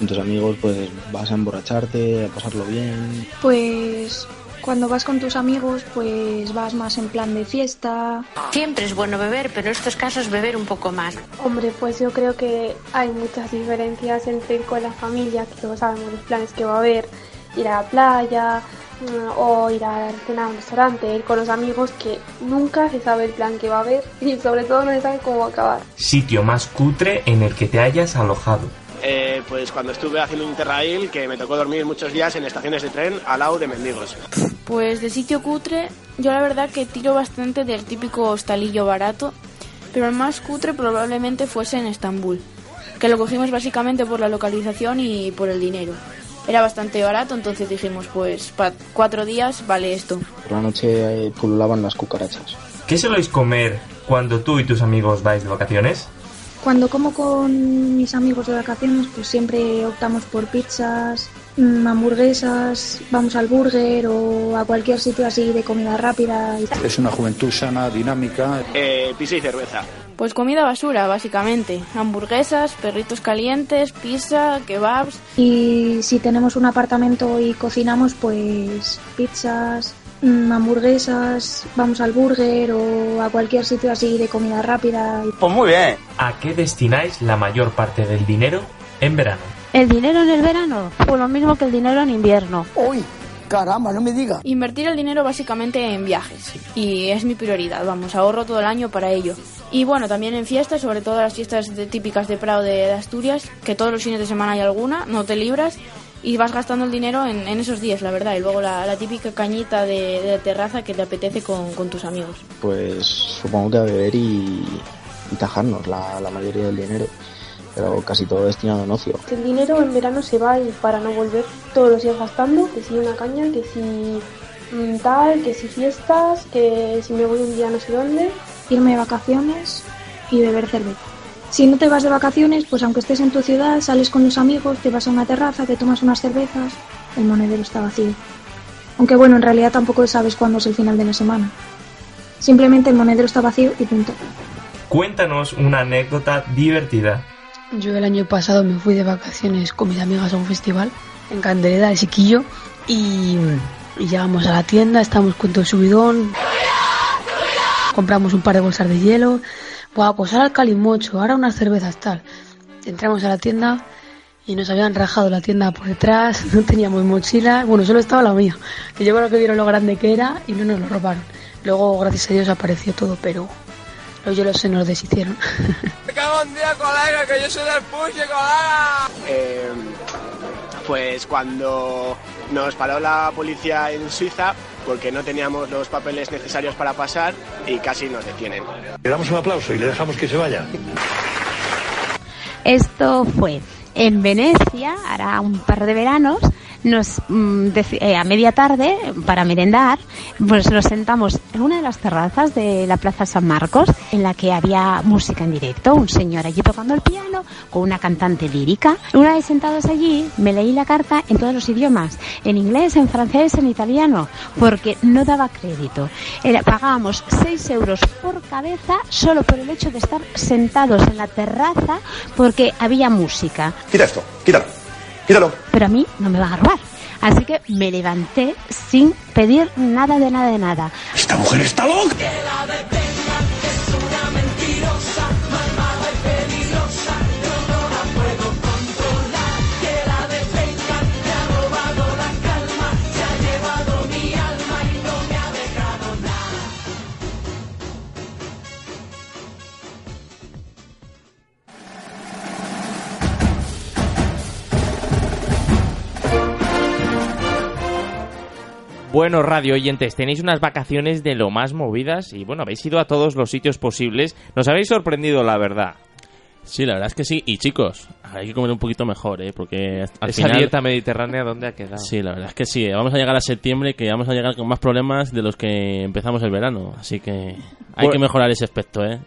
Con tus amigos pues vas a emborracharte, a pasarlo bien. Pues cuando vas con tus amigos, pues vas más en plan de fiesta. Siempre es bueno beber, pero en estos casos beber un poco más. Hombre, pues yo creo que hay muchas diferencias entre ir con la familia, que todos sabemos los planes que va a haber, ir a la playa mm, o ir a cenar a un restaurante, ir con los amigos que nunca se sabe el plan que va a haber y sobre todo no se sabe cómo va a acabar. Sitio más cutre en el que te hayas alojado. Eh, pues cuando estuve haciendo un Interrail, que me tocó dormir muchos días en estaciones de tren al lado de mendigos. Pues de sitio cutre, yo la verdad que tiro bastante del típico hostalillo barato, pero el más cutre probablemente fuese en Estambul, que lo cogimos básicamente por la localización y por el dinero. Era bastante barato, entonces dijimos, pues para cuatro días vale esto. Por la noche eh, pululaban las cucarachas. ¿Qué soléis comer cuando tú y tus amigos vais de vacaciones? Cuando como con mis amigos de vacaciones, pues siempre optamos por pizzas, mm, hamburguesas, vamos al burger o a cualquier sitio así de comida rápida. y tal. Es una juventud sana, dinámica. Eh, pizza y cerveza. Pues comida basura, básicamente. Hamburguesas, perritos calientes, pizza, kebabs. Y si tenemos un apartamento y cocinamos, pues pizzas, hamburguesas, vamos al burger o a cualquier sitio así de comida rápida. Pues muy bien. ¿A qué destináis la mayor parte del dinero en verano? ¿El dinero en el verano? Pues lo mismo que el dinero en invierno. ¡Uy! Caramba, no me diga. Invertir el dinero básicamente en viajes. Y es mi prioridad, vamos, ahorro todo el año para ello. Y bueno, también en fiestas, sobre todo las fiestas de- típicas de Prado de, de Asturias, que todos los fines de semana hay alguna, no te libras y vas gastando el dinero en, en esos días, la verdad. Y luego la, la típica cañita de, de terraza que te apetece con, con tus amigos. Pues supongo que a beber y, y tajarnos la, la mayoría del dinero, pero casi todo destinado en ocio. El dinero en verano se va y para no volver todos los días gastando, que si una caña, que si mm, tal, que si fiestas, que si me voy un día no sé dónde, irme de vacaciones y beber cerveza. Si no te vas de vacaciones, pues aunque estés en tu ciudad, sales con los amigos, te vas a una terraza, te tomas unas cervezas, el monedero está vacío. Aunque bueno, en realidad tampoco sabes cuándo es el final de la semana. Simplemente el monedero está vacío y punto. Cuéntanos una anécdota divertida. Yo el año pasado me fui de vacaciones con mis amigas a un festival en Candelera de Siquillo y, y llegamos a la tienda, estamos con todo el subidón, compramos un par de bolsas de hielo, Buah, pues ahora el calimocho, ahora unas cervezas tal. Entramos a la tienda y nos habían rajado la tienda por detrás, no teníamos mochila, bueno, solo estaba la mía, que yo creo que vieron lo grande que era y no nos lo robaron. Luego, gracias a Dios, apareció todo, pero los hielos se nos deshicieron. Me cago en día, colega, que yo soy del puche, colega. Eh, pues cuando nos paró la policía en Suiza porque no teníamos los papeles necesarios para pasar y casi nos detienen. Le damos un aplauso y le dejamos que se vaya. Esto fue en Venecia, hará un par de veranos, nos mm, eh, a media tarde para merendar, pues nos sentamos en una de las terrazas de la Plaza San Marcos, en la que había música en directo, un señor allí tocando el piano con una cantante lírica. Una vez sentados allí, me leí la carta en todos los idiomas, en inglés, en francés, en italiano, porque no daba crédito. Era, pagábamos 6 euros por cabeza solo por el hecho de estar sentados en la terraza porque había música. Quita esto, quítalo, Pero a mí no me van a robar. Así que me levanté sin pedir nada de nada de nada. Esta mujer está loca. Bueno, radio oyentes, tenéis unas vacaciones de lo más movidas y bueno, habéis ido a todos los sitios posibles. Nos habéis sorprendido, la verdad. Sí, la verdad es que sí. Y chicos, hay que comer un poquito mejor, ¿eh? Porque al Esa final... dieta mediterránea, ¿dónde ha quedado? Sí, la verdad es que sí. Vamos a llegar a septiembre que vamos a llegar con más problemas de los que empezamos el verano. Así que hay Bueno. que mejorar ese aspecto, ¿eh?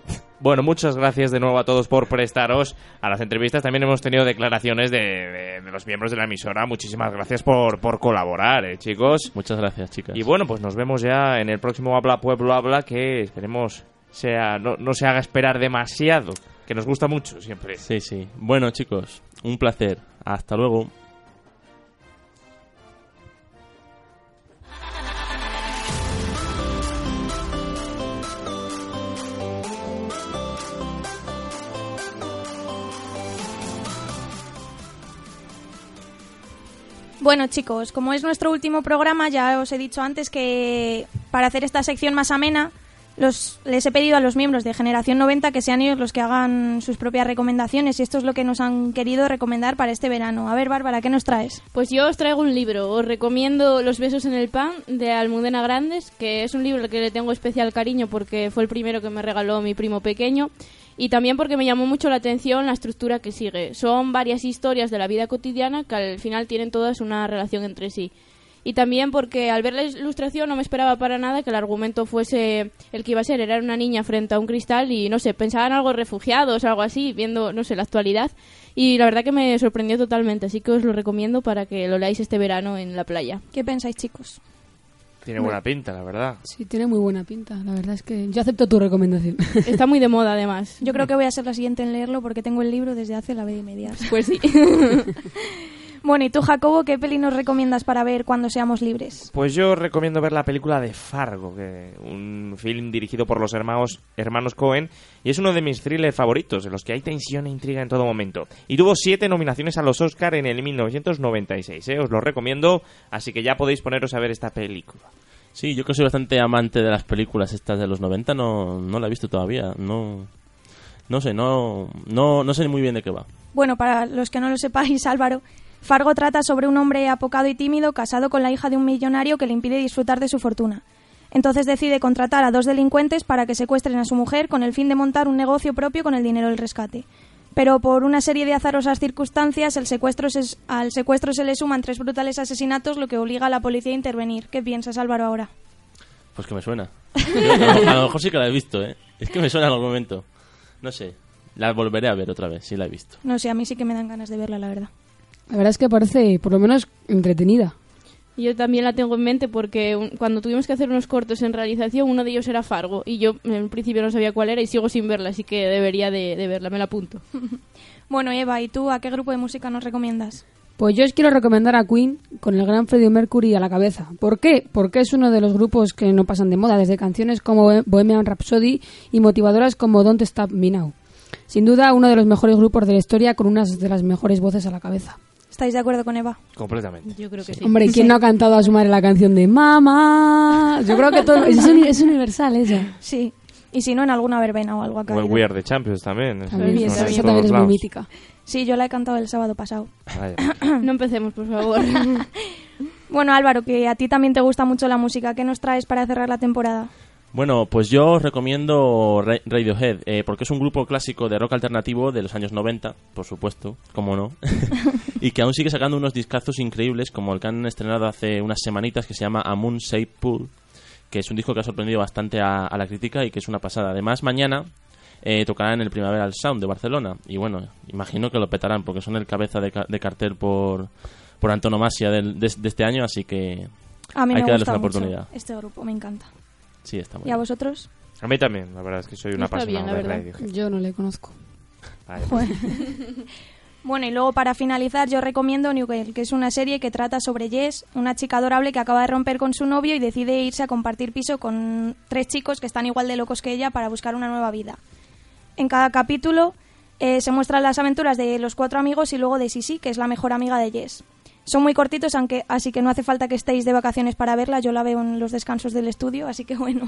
Bueno, muchas gracias de nuevo a todos por prestaros a las entrevistas. También hemos tenido declaraciones de, de- de los miembros de la emisora. Muchísimas gracias por, por colaborar, eh, chicos. Muchas gracias, chicas. Y bueno, pues nos vemos ya en el próximo Habla Pueblo Habla, que esperemos sea no, no se haga esperar demasiado, que nos gusta mucho siempre. Sí, sí. Bueno, chicos, un placer. Hasta luego. Bueno, chicos, como es nuestro último programa, ya os he dicho antes que para hacer esta sección más amena, los, les he pedido a los miembros de Generación 90 que sean ellos los que hagan sus propias recomendaciones y esto es lo que nos han querido recomendar para este verano. A ver, Bárbara, ¿qué nos traes? Pues yo os traigo un libro. Os recomiendo Los besos en el pan de Almudena Grandes, que es un libro al que le tengo especial cariño porque fue el primero que me regaló mi primo pequeño y también porque me llamó mucho la atención la estructura que sigue. Son varias historias de la vida cotidiana que al final tienen todas una relación entre sí. Y también porque al ver la ilustración no me esperaba para nada que el argumento fuese el que iba a ser. Era una niña frente a un cristal y no sé, pensaba en algo refugiados algo así, viendo, no sé, la actualidad. Y la verdad que me sorprendió totalmente, así que os lo recomiendo para que lo leáis este verano en la playa. ¿Qué pensáis, chicos? Tiene buena pinta, la verdad. Sí, tiene muy buena pinta. La verdad es que yo acepto tu recomendación. Está muy de moda, además. Yo creo que voy a ser la siguiente en leerlo porque tengo el libro desde hace la vez y media. Pues sí. Bueno, ¿y tú, Jacobo, qué peli nos recomiendas para ver cuando seamos libres? Pues yo recomiendo ver la película de Fargo, que un film dirigido por los hermanos, hermanos Cohen, y es uno de mis thrillers favoritos, en los que hay tensión e intriga en todo momento. Y tuvo siete nominaciones a los Oscar en el 1996, ¿eh? os lo recomiendo, así que ya podéis poneros a ver esta película. Sí, yo que soy bastante amante de las películas estas de los 90, no, no la he visto todavía. No, no sé, no, no, no sé muy bien de qué va. Bueno, para los que no lo sepáis, Álvaro, Fargo trata sobre un hombre apocado y tímido casado con la hija de un millonario que le impide disfrutar de su fortuna. Entonces decide contratar a dos delincuentes para que secuestren a su mujer con el fin de montar un negocio propio con el dinero del rescate. Pero por una serie de azarosas circunstancias, el secuestro se- al secuestro se le suman tres brutales asesinatos, lo que obliga a la policía a intervenir. ¿Qué piensas, Álvaro, ahora? Pues que me suena. Yo, a, lo, mejor sí que la he visto, ¿eh? Es que me suena en algún momento. No sé. La volveré a ver otra vez, si la he visto. No sé, a mí sí que me dan ganas de verla, la verdad. La verdad es que parece, por lo menos, entretenida. Yo también la tengo en mente porque cuando tuvimos que hacer unos cortos en realización, uno de ellos era Fargo y yo en principio no sabía cuál era y sigo sin verla, así que debería de, de verla, me la apunto. Bueno, Eva, ¿y tú a qué grupo de música nos recomiendas? Pues yo os quiero recomendar a Queen con el gran Freddie Mercury a la cabeza. ¿Por qué? Porque es uno de los grupos que no pasan de moda, desde canciones como Bohemian Rhapsody y motivadoras como Don't Stop Me Now. Sin duda, uno de los mejores grupos de la historia con unas de las mejores voces a la cabeza. ¿Estáis de acuerdo con Eva? Completamente. Yo creo que sí. Hombre, ¿quién no ha cantado a su madre la canción de Mamá? Yo creo que todo es, uni- es universal esa. Sí. Y si no, en alguna verbena o algo acá. O el We Are the Champions también. eso También, todos también es muy mítica. Sí, yo la he cantado el sábado pasado. Vaya. no empecemos, por favor. Bueno, Álvaro, que a ti también te gusta mucho la música. ¿Qué nos traes para cerrar la temporada? Bueno, pues yo os recomiendo Ra- Radiohead, eh, porque es un grupo clásico de rock alternativo de los años 90, por supuesto, como no, y que aún sigue sacando unos discazos increíbles, como el que han estrenado hace unas semanitas, que se llama A Moon Shaped Pool, que es un disco que ha sorprendido bastante a, a la crítica y que es una pasada. Además, mañana eh, tocarán en el Primaveral Sound de Barcelona, y bueno, imagino que lo petarán, porque son el cabeza de, ca- de cartel por, por antonomasia del- de, de este año, así que A mí hay me que darles gusta una mucho oportunidad. este grupo, me encanta. Sí, está muy ¿Y a vosotros? A mí también, la verdad es que soy una Está apasionado bien, la de. Radiohead. Yo no le conozco. Bueno, y luego para finalizar yo recomiendo New Girl, que es una serie que trata sobre Jess, una chica adorable que acaba de romper con su novio y decide irse a compartir piso con tres chicos que están igual de locos que ella para buscar una nueva vida. En cada capítulo eh, se muestran las aventuras de los cuatro amigos y luego de Sisi, que es la mejor amiga de Jess. Son muy cortitos, aunque así que no hace falta que estéis de vacaciones para verla. Yo la veo en los descansos del estudio, así que bueno.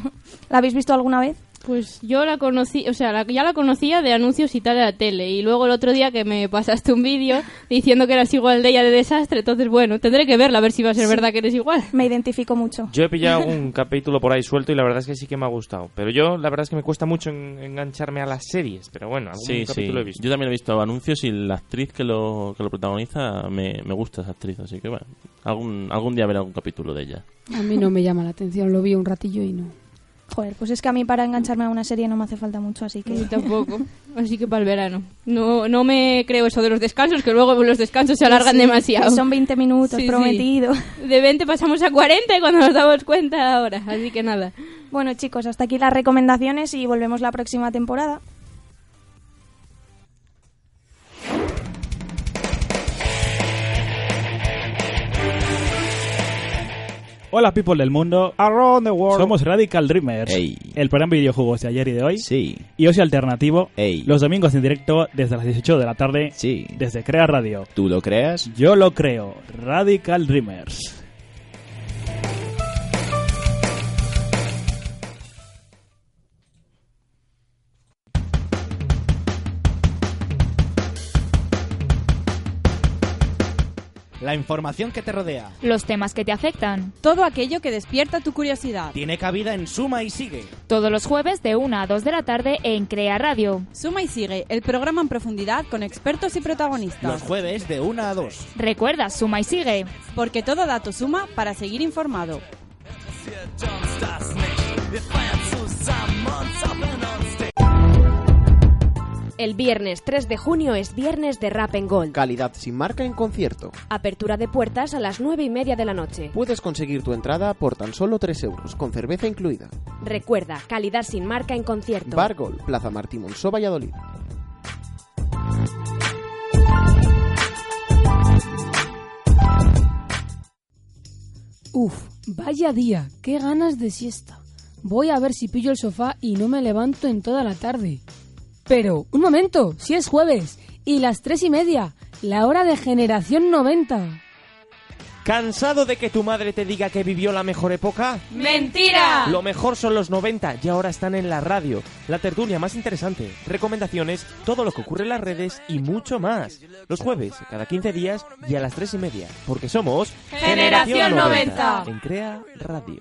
¿La habéis visto alguna vez? Pues yo la conocí, o sea, la- ya la conocía de anuncios y tal de la tele. Y luego el otro día que me pasaste un vídeo diciendo que eras igual de ella de desastre, entonces bueno, tendré que verla a ver si va a ser Sí. verdad que eres igual. Me identifico mucho. Yo he pillado un capítulo por ahí suelto y la verdad es que sí que me ha gustado. Pero yo, la verdad es que me cuesta mucho en- engancharme a las series. Pero bueno, algún Sí, sí. capítulo he visto. Yo también he visto anuncios y la actriz que lo, que lo protagoniza me, me gusta esa actriz, así que bueno, algún, algún día veré algún capítulo de ella. A mí no me llama la atención, lo vi un ratillo y no. Joder, pues es que a mí para engancharme a una serie no me hace falta mucho, así que... Mí tampoco. Así que para el verano. No, no me creo eso de los descansos, que luego los descansos se alargan Sí, demasiado. que son 20 minutos, Sí, sí. prometido. De 20 pasamos a 40 y cuando nos damos cuenta ahora. Así que nada. Bueno, chicos, hasta aquí las recomendaciones y volvemos la próxima temporada. Hola people del mundo. Around the world. Somos Radical Dreamers. Ey. El programa de videojuegos de ayer y de hoy. Sí. Y Ocio Alternativo. Ey. Los domingos en directo desde las 18 de la tarde. Sí. Desde Crea Radio. ¿Tú lo creas? Yo lo creo. Radical Dreamers. La información que te rodea Los temas que te afectan. Todo aquello que despierta tu curiosidad. tiene cabida en Suma y Sigue. Todos los jueves de 1 a 2 de la tarde en Crea Radio. Suma y sigue, el programa en profundidad con expertos y protagonistas. Los jueves de 1 a 2. Recuerda, suma y sigue. Porque todo dato suma para seguir informado. El viernes 3 de junio es viernes de Rap en Gold. Calidad sin marca en concierto. Apertura de puertas a las 9 y media de la noche. Puedes conseguir tu entrada por tan solo 3 euros, con cerveza incluida. Recuerda, calidad sin marca en concierto. Bargol, Plaza Martí Monzó, Valladolid. Uf, vaya día, qué ganas de siesta. Voy a ver si pillo el sofá y no me levanto en toda la tarde. Pero, un momento, si es jueves y las tres y media, la hora de generación 90. ¿Cansado de que tu madre te diga que vivió la mejor época? ¡Mentira! Lo mejor son los 90 y ahora están en la radio. La tertulia más interesante, recomendaciones, todo lo que ocurre en las redes y mucho más. Los jueves, cada 15 días y a las 3 y media, porque somos Generación 90. en Crea Radio.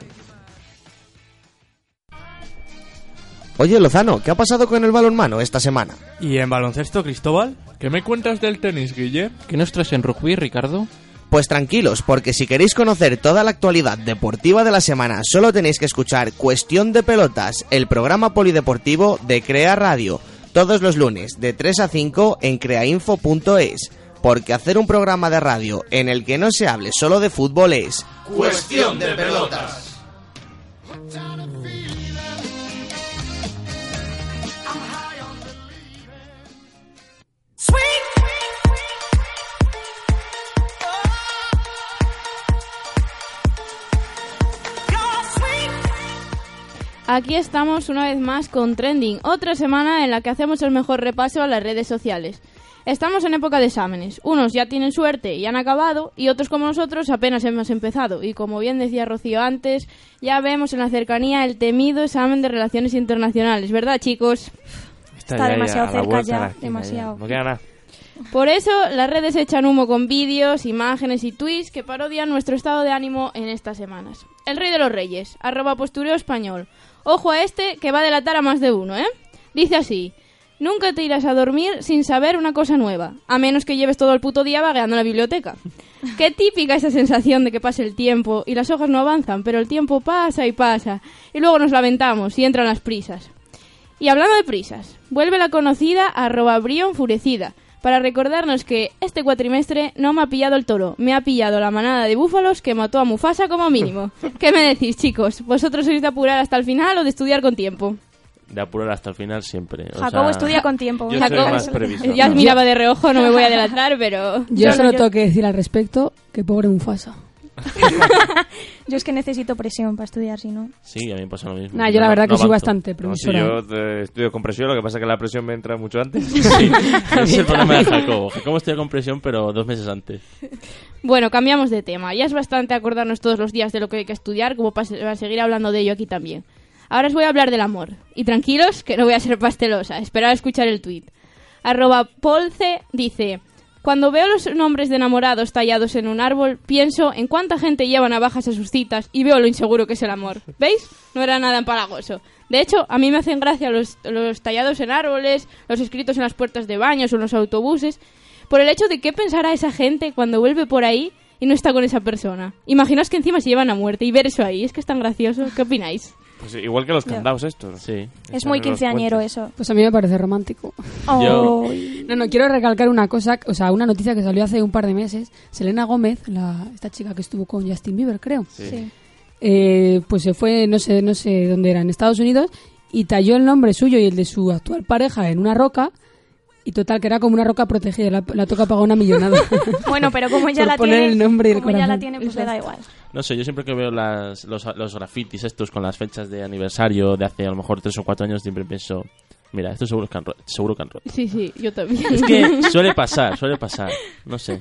Oye, Lozano, ¿qué ha pasado con el balonmano esta semana? ¿Y en baloncesto, Cristóbal? ¿Qué me cuentas del tenis, Guille? ¿Qué nos traes en rugby, Ricardo? Pues tranquilos, porque si queréis conocer toda la actualidad deportiva de la semana, solo tenéis que escuchar Cuestión de Pelotas, el programa polideportivo de Crea Radio, todos los lunes de 3 a 5 en creainfo.es. Porque hacer un programa de radio en el que no se hable solo de fútbol es Cuestión de pelotas. Aquí estamos una vez más con Trending, otra semana en la que hacemos el mejor repaso a las redes sociales. Estamos en época de exámenes. Unos ya tienen suerte y han acabado, y otros como nosotros apenas hemos empezado. Y como bien decía Rocío antes, ya vemos en la cercanía el temido examen de relaciones internacionales, ¿verdad, chicos? Está demasiado cerca ya, demasiado. No queda nada. Por eso las redes echan humo con vídeos, imágenes y tweets que parodian nuestro estado de ánimo en estas semanas. El rey de los reyes, arroba postureo español. Ojo a este que va a delatar a más de uno, ¿eh? Dice así, nunca te irás a dormir sin saber una cosa nueva, a menos que lleves todo el puto día vagueando en la biblioteca. Qué típica esa sensación de que pase el tiempo y las hojas no avanzan, pero el tiempo pasa y pasa, y luego nos lamentamos y entran las prisas. Y hablando de prisas, vuelve la conocida arroba brío enfurecida, para recordarnos que este cuatrimestre no me ha pillado el toro, me ha pillado la manada de búfalos que mató a Mufasa como mínimo. ¿Qué me decís, chicos? ¿Vosotros sois de apurar hasta el final o de estudiar con tiempo? De apurar hasta el final siempre. o Jacobo sea, estudia con tiempo. Yo soy Jacobo- más previsor. Ya miraba de reojo, no me voy a delatar, pero... Yo solo tengo que decir al respecto que pobre Mufasa. Yo es que necesito presión para estudiar, si no. Sí, a mí me pasa lo mismo. Nah, yo la verdad que soy avanzo. bastante No, si previsora. yo eh, estudio con presión, lo que pasa es que la presión me entra mucho antes. Sí, es el problema de Jacobo. Jacobo estudia con presión, pero dos meses antes. Bueno, cambiamos de tema. Ya es bastante acordarnos todos los días de lo que hay que estudiar, como para seguir hablando de ello aquí también. Ahora os voy a hablar del amor. Y tranquilos, que no voy a ser pastelosa. Esperad a escuchar el tuit. Arroba Polce dice... Cuando veo los nombres de enamorados tallados en un árbol, pienso en cuánta gente lleva navajas a sus citas y veo lo inseguro que es el amor. ¿Veis? No era nada empalagoso. De hecho, a mí me hacen gracia los, los tallados en árboles, los escritos en las puertas de baños o en los autobuses, por el hecho de qué pensará esa gente cuando vuelve por ahí y no está con esa persona. Imaginaos que encima se llevan a muerte y ver eso ahí, es que es tan gracioso. ¿Qué opináis? Pues igual que los Ya. candados estos. Sí. Es muy quinceañero eso. Pues a mí me parece romántico. Yo- No, no, quiero recalcar una cosa, o sea, una noticia que salió hace un par de meses. Selena Gómez, la, esta chica que estuvo con Justin Bieber, creo. Sí. eh, pues se fue, no sé, no sé dónde era, en Estados Unidos, y talló el nombre suyo y el de su actual pareja en una roca. Y total, que era como una roca protegida. La, la toca pagar una millonada. Bueno, pero como ella Por la poner tiene, el nombre y el como ella la tiene, pues le da igual. No sé, yo siempre que veo las, los, los grafitis estos con las fechas de aniversario de hace a lo mejor tres o cuatro años, siempre pienso, mira, esto seguro que han, ro- seguro que han roto. Sí, sí, yo también. Es que suele pasar, suele pasar. No sé.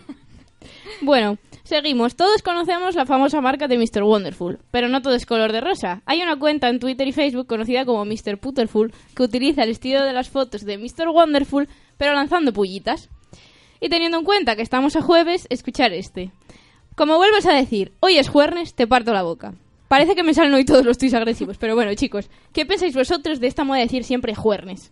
Bueno, seguimos. Todos conocemos la famosa marca de Mr. Wonderful, pero no todo es color de rosa. Hay una cuenta en Twitter y Facebook conocida como Mr. Putterful que utiliza el estilo de las fotos de Mr. Wonderful, pero lanzando pullitas. Y teniendo en cuenta que estamos a jueves, escuchar este. Como vuelves a decir, hoy es jueves, te parto la boca. Parece que me salen hoy todos los tuits agresivos, pero bueno, chicos, ¿qué pensáis vosotros de esta moda de decir siempre juernes?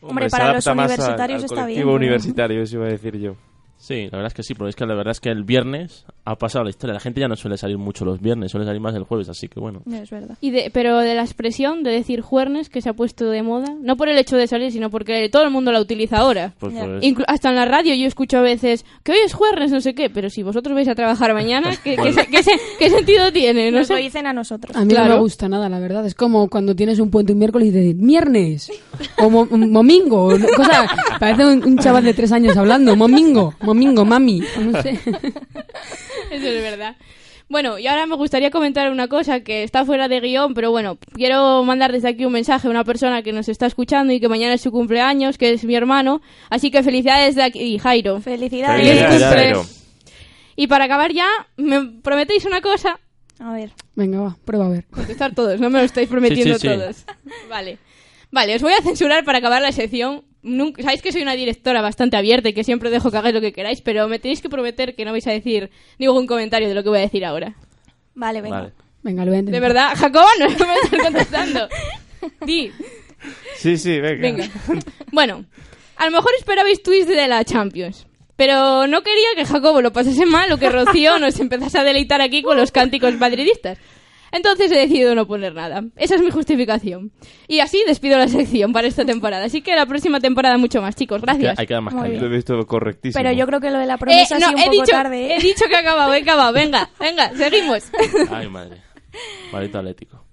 Hombre, para los al- universitarios al está bien, universitario, eso iba a decir yo. Sí, la verdad es que sí, pero es que la verdad es que el viernes ha pasado la historia. La gente ya no suele salir mucho los viernes, suele salir más el jueves, así que bueno. Es verdad. Y de, pero de la expresión de decir juernes que se ha puesto de moda, no por el hecho de salir, sino porque todo el mundo la utiliza ahora. Pues. Inclu- hasta en la radio yo escucho a veces que hoy es jueves, no sé qué, pero si vosotros vais a trabajar mañana, ¿qué, qué se- qué se- qué sentido tiene? No Nos sé. lo dicen a nosotros. A mí no me gusta nada, la verdad. Es como cuando tienes un puente un miércoles y te dicen ¡Miernes! O mo- momingo. o Cosa, parece un, un chaval de tres años hablando. Momingo, momingo, mami. No sé. Eso es verdad. Bueno, y ahora me gustaría comentar una cosa que está fuera de guion, pero bueno, quiero mandar desde aquí un mensaje a una persona que nos está escuchando y que mañana es su cumpleaños, que es mi hermano. Así que felicidades de aquí, Jairo. Felicidades. Jairo. Y para acabar ya, ¿me prometéis una cosa? A ver. Venga, va, prueba a ver. Contestar todos, no me lo estáis prometiendo Sí, sí, sí. todos. Vale. Vale, os voy a censurar para acabar la sección. Nunca, Sabéis que soy una directora bastante abierta y que siempre dejo que hagáis lo que queráis, pero me tenéis que prometer que no vais a decir ningún comentario de lo que voy a decir ahora. Vale, venga. Vale. Venga, lo voy a De verdad, Jacobo, no me estás contestando. Di, Sí, sí, venga. venga. Bueno, a lo mejor esperabais twist de la Champions. Pero no quería que Jacobo lo pasase mal o que Rocío nos empezase a deleitar aquí con los cánticos madridistas. Entonces he decidido no poner nada. Esa es mi justificación. Y así despido la sección para esta temporada. Así que la próxima temporada mucho más, chicos. Gracias. Hay que dar más. Lo he visto correctísimo. Pero yo creo que lo de la Eh, promesa ha no, sido un he poco dicho, tarde. ¿eh? he dicho que acabado, he acabado. Venga, venga, seguimos. Ay, madre. Maldito Atlético.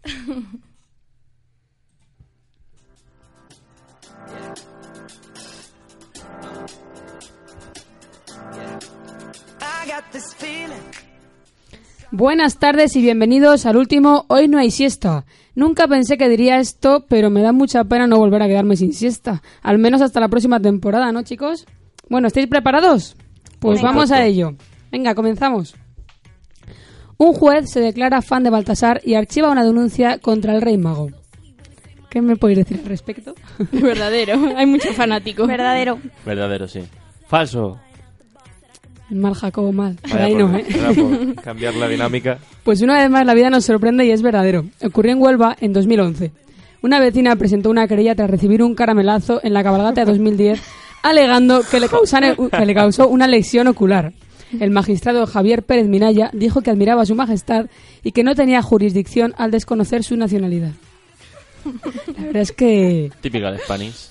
Buenas tardes y bienvenidos al último Hoy no hay siesta. Nunca pensé que diría esto, pero me da mucha pena no volver a quedarme sin siesta. Al menos hasta la próxima temporada, ¿no, chicos? Bueno, ¿estáis preparados? Pues vamos a ello. Venga, comenzamos. Un juez se declara fan de Baltasar y archiva una denuncia contra el rey mago. ¿Qué me podéis decir al respecto? Verdadero, hay mucho fanático. Verdadero. Verdadero, sí. Falso. Mal Jacobo, mal. Vaya ahí por- no, ¿eh? por cambiar la dinámica. Pues una vez más la vida nos sorprende y es verdadero. Ocurrió en Huelva en 2011. Una vecina presentó una querella tras recibir un caramelazo en la cabalgata de 2010 alegando que le, que le causó una lesión ocular. El magistrado Javier Pérez Minaya dijo que admiraba a su majestad y que no tenía jurisdicción al desconocer su nacionalidad. La verdad es que... Típica de Spanish.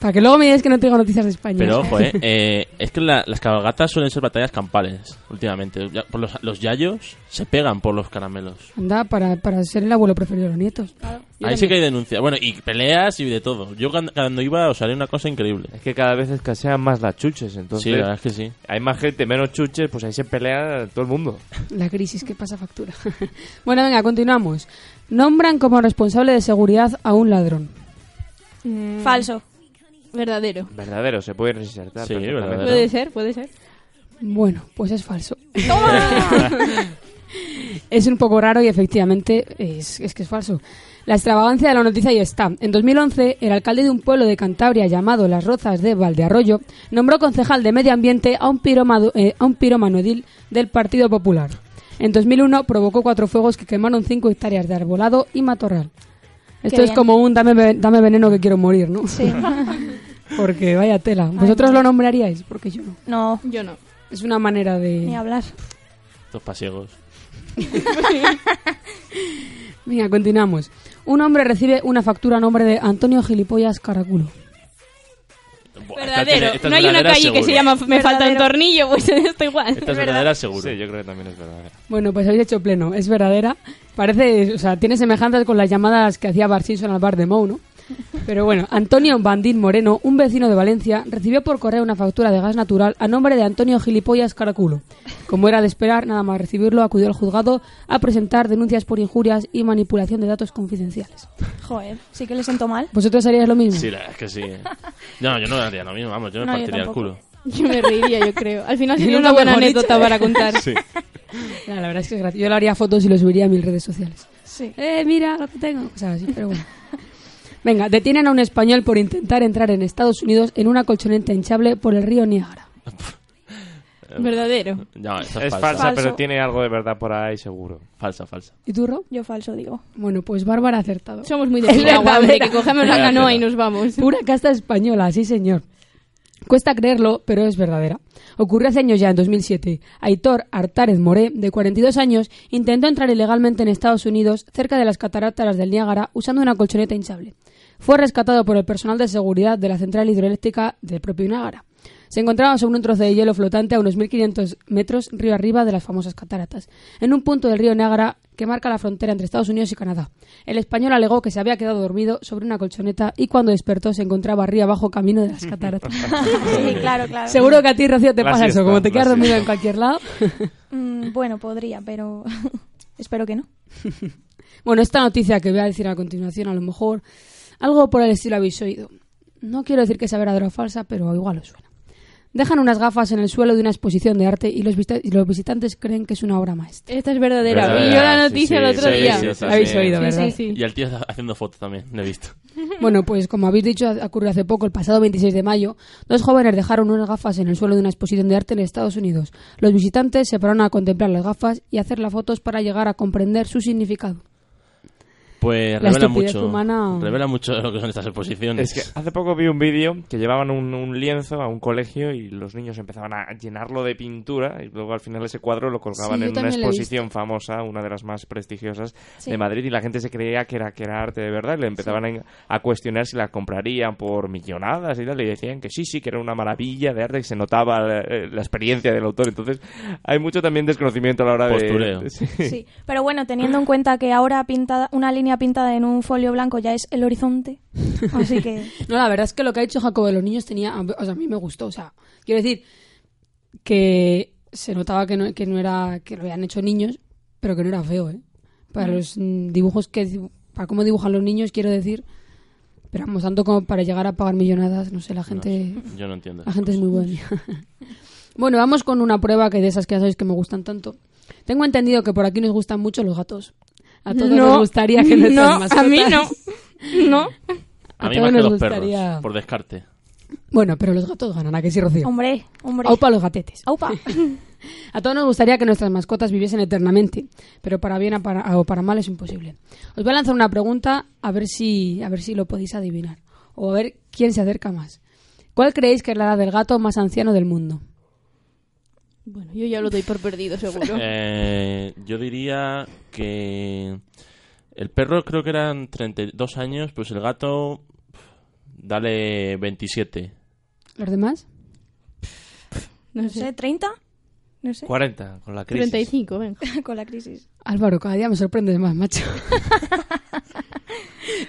Para que luego me digáis que no tengo noticias de España. Pero ojo, eh, eh, es que la- las cabalgatas suelen ser batallas campales últimamente. Ya- por los, los yayos se pegan por los caramelos. Anda, para, para ser el abuelo preferido de los nietos. Yo Ahí sí también. que hay denuncia. Bueno, y peleas y de todo. Yo cuando, cuando iba os haré una cosa increíble. Es que cada vez escasean más las chuches, entonces... Sí, la verdad es que sí. Hay más gente, menos chuches, pues ahí se pelea todo el mundo. La crisis que pasa factura. bueno, venga, continuamos. Nombran como responsable de seguridad a un ladrón. Falso. Verdadero. Verdadero, se puede resaltar. Sí, verdadero. Puede ser, puede ser. Bueno, pues es falso. es un poco raro y efectivamente es, es que es falso. La extravagancia de la noticia ahí está. En 2011, el alcalde de un pueblo de Cantabria llamado Las Rozas de Valdearroyo nombró concejal de medio ambiente a un, piromado- eh, a un pirómano edil del Partido Popular. En 2001 provocó cuatro fuegos que quemaron cinco hectáreas de arbolado y matorral. Esto Qué es bien. como un dame, ve- dame veneno que quiero morir, ¿no? Sí. Porque vaya tela. ¿Vosotros lo nombraríais? Porque yo no. No, Yo no. Es una manera de... ni hablar. Dos pasiegos. Venga, continuamos. Un hombre recibe una factura a nombre de Antonio Gilipollas Caraculo. Buah, esta Verdadero. tiene- esta es no hay una verdadera calle que seguro. se llama Me falta un Verdadero. tornillo, pues esto igual. Esta es verdadera seguro. Sí, yo creo que también es verdadero. Bueno, pues habéis hecho pleno. Es verdadera. Parece, o sea, tiene semejanzas con las llamadas que hacía Bar Simpson al bar de Mou, ¿no? Pero bueno, Antonio Bandín Moreno, un vecino de Valencia, recibió por correo una factura de gas natural a nombre de Antonio Gilipollas Caraculo. Como era de esperar, nada más recibirlo, acudió al juzgado a presentar denuncias por injurias y manipulación de datos confidenciales. Joder, sí que le siento mal. ¿Vosotros haríais lo mismo? Sí, la verdad es que sí. eh. No, yo no haría lo mismo, vamos, yo me No, yo partiría el tampoco. culo. Yo me reiría, yo creo. Al final sería una buena anécdota ¿eh? para contar. Sí. Ya, la verdad es que es gracioso. Yo le haría fotos y lo subiría a mil redes sociales. Sí. Eh, mira lo que tengo. O sea, así, pero bueno. Venga, detienen a un español por intentar entrar en Estados Unidos en una colchoneta hinchable por el río Niágara. Verdadero. No, es, Es falsa. Falso. pero tiene algo de verdad por ahí seguro. Falsa, falsa. ¿Y tú, Ro? Yo falso digo. Bueno, pues Bárbara ha acertado. Somos muy de hombre, que cogemos la canoa y nos vamos. Pura casta española, sí señor. Cuesta creerlo, pero es verdadera. Ocurrió hace años ya, en 2007. Aitor Artárez Moré, de 42 años, intentó entrar ilegalmente en Estados Unidos, cerca de las cataratas del Niágara, usando una colchoneta hinchable. Fue rescatado por el personal de seguridad de la central hidroeléctrica del propio Niágara. Se encontraba sobre un trozo de hielo flotante a unos 1500 metros río arriba de las famosas cataratas, en un punto del río Niágara que marca la frontera entre Estados Unidos y Canadá. El español alegó que se había quedado dormido sobre una colchoneta y cuando despertó se encontraba río abajo camino de las cataratas. Sí, claro, claro. Seguro que a ti, Rocío, te La pasa siesta, eso, como te quedas dormido siesta. en cualquier lado. Mm, bueno, podría, pero espero que no. Bueno, esta noticia que voy a decir a continuación, a lo mejor algo por el estilo habéis oído. No quiero decir que sea verdadera o falsa, pero igual os suena. Dejan unas gafas en el suelo de una exposición de arte y los, vista- y los visitantes creen que es una obra maestra. Esta es verdadera. Verdadera, Vi yo la noticia sí, el otro sí, día. sí, Habéis sí. oído, ¿verdad? Sí, sí. Y el tío haciendo fotos también, lo he visto. Bueno, pues como habéis dicho, ha- ocurrió hace poco, el pasado 26 de mayo, dos jóvenes dejaron unas gafas en el suelo de una exposición de arte en Estados Unidos. Los visitantes se pararon a contemplar las gafas y hacer las fotos para llegar a comprender su significado. Pues La revela mucho. humana- Revela mucho lo que son estas exposiciones. Es que hace poco vi un vídeo que llevaban un, un lienzo a un colegio y los niños empezaban a llenarlo de pintura y luego al final ese cuadro lo colgaban Sí, en una exposición famosa, una de las más prestigiosas Sí. de Madrid y la gente se creía que era, que era arte de verdad y le empezaban a, a cuestionar si la comprarían por millonadas y tal y decían que sí, sí, que era una maravilla de arte que se notaba la, eh, la experiencia del autor. Entonces hay mucho también desconocimiento a la hora Postureo. de... Sí. Sí, pero bueno, teniendo en cuenta que ahora pintada, una línea pintada en un folio blanco ya es el horizonte, así que No, la verdad es que lo que ha dicho Jacobo de los niños tenía, o sea, a mí me gustó, o sea, quiero decir que se notaba que no, que no era, que lo habían hecho niños, pero que no era feo, ¿eh? Para los dibujos que, para cómo dibujan los niños, quiero decir, pero vamos, tanto como para llegar a pagar millonadas, no sé, la gente, Yo no entiendo. la gente es muy buena. bueno, vamos con una prueba que de esas que ya sabéis que me gustan tanto. Tengo entendido que por aquí nos gustan mucho los gatos. A todos No, nos gustaría que nuestras no, mascotas... a mí no. No. A mí todos más que nos los gustaría- perros, por descarte. Bueno, pero los gatos ganan, ¿a que sí, Rocío? hombre, hombre. Aupa los gatetes. Aupa. A todos nos gustaría que nuestras mascotas viviesen eternamente, pero para bien o para, o para mal es imposible. Os voy a lanzar una pregunta a ver si a ver si lo podéis adivinar o a ver quién se acerca más. ¿Cuál creéis que es la edad del gato más anciano del mundo? Bueno, yo ya lo doy por perdido, seguro. Eh, yo diría que el perro creo que eran 32 años, pues el gato dale 27. ¿Los demás? No sé, ¿30? No sé. 40, con la crisis. 35, venga. Con la crisis. Álvaro, cada día me sorprendes más, macho.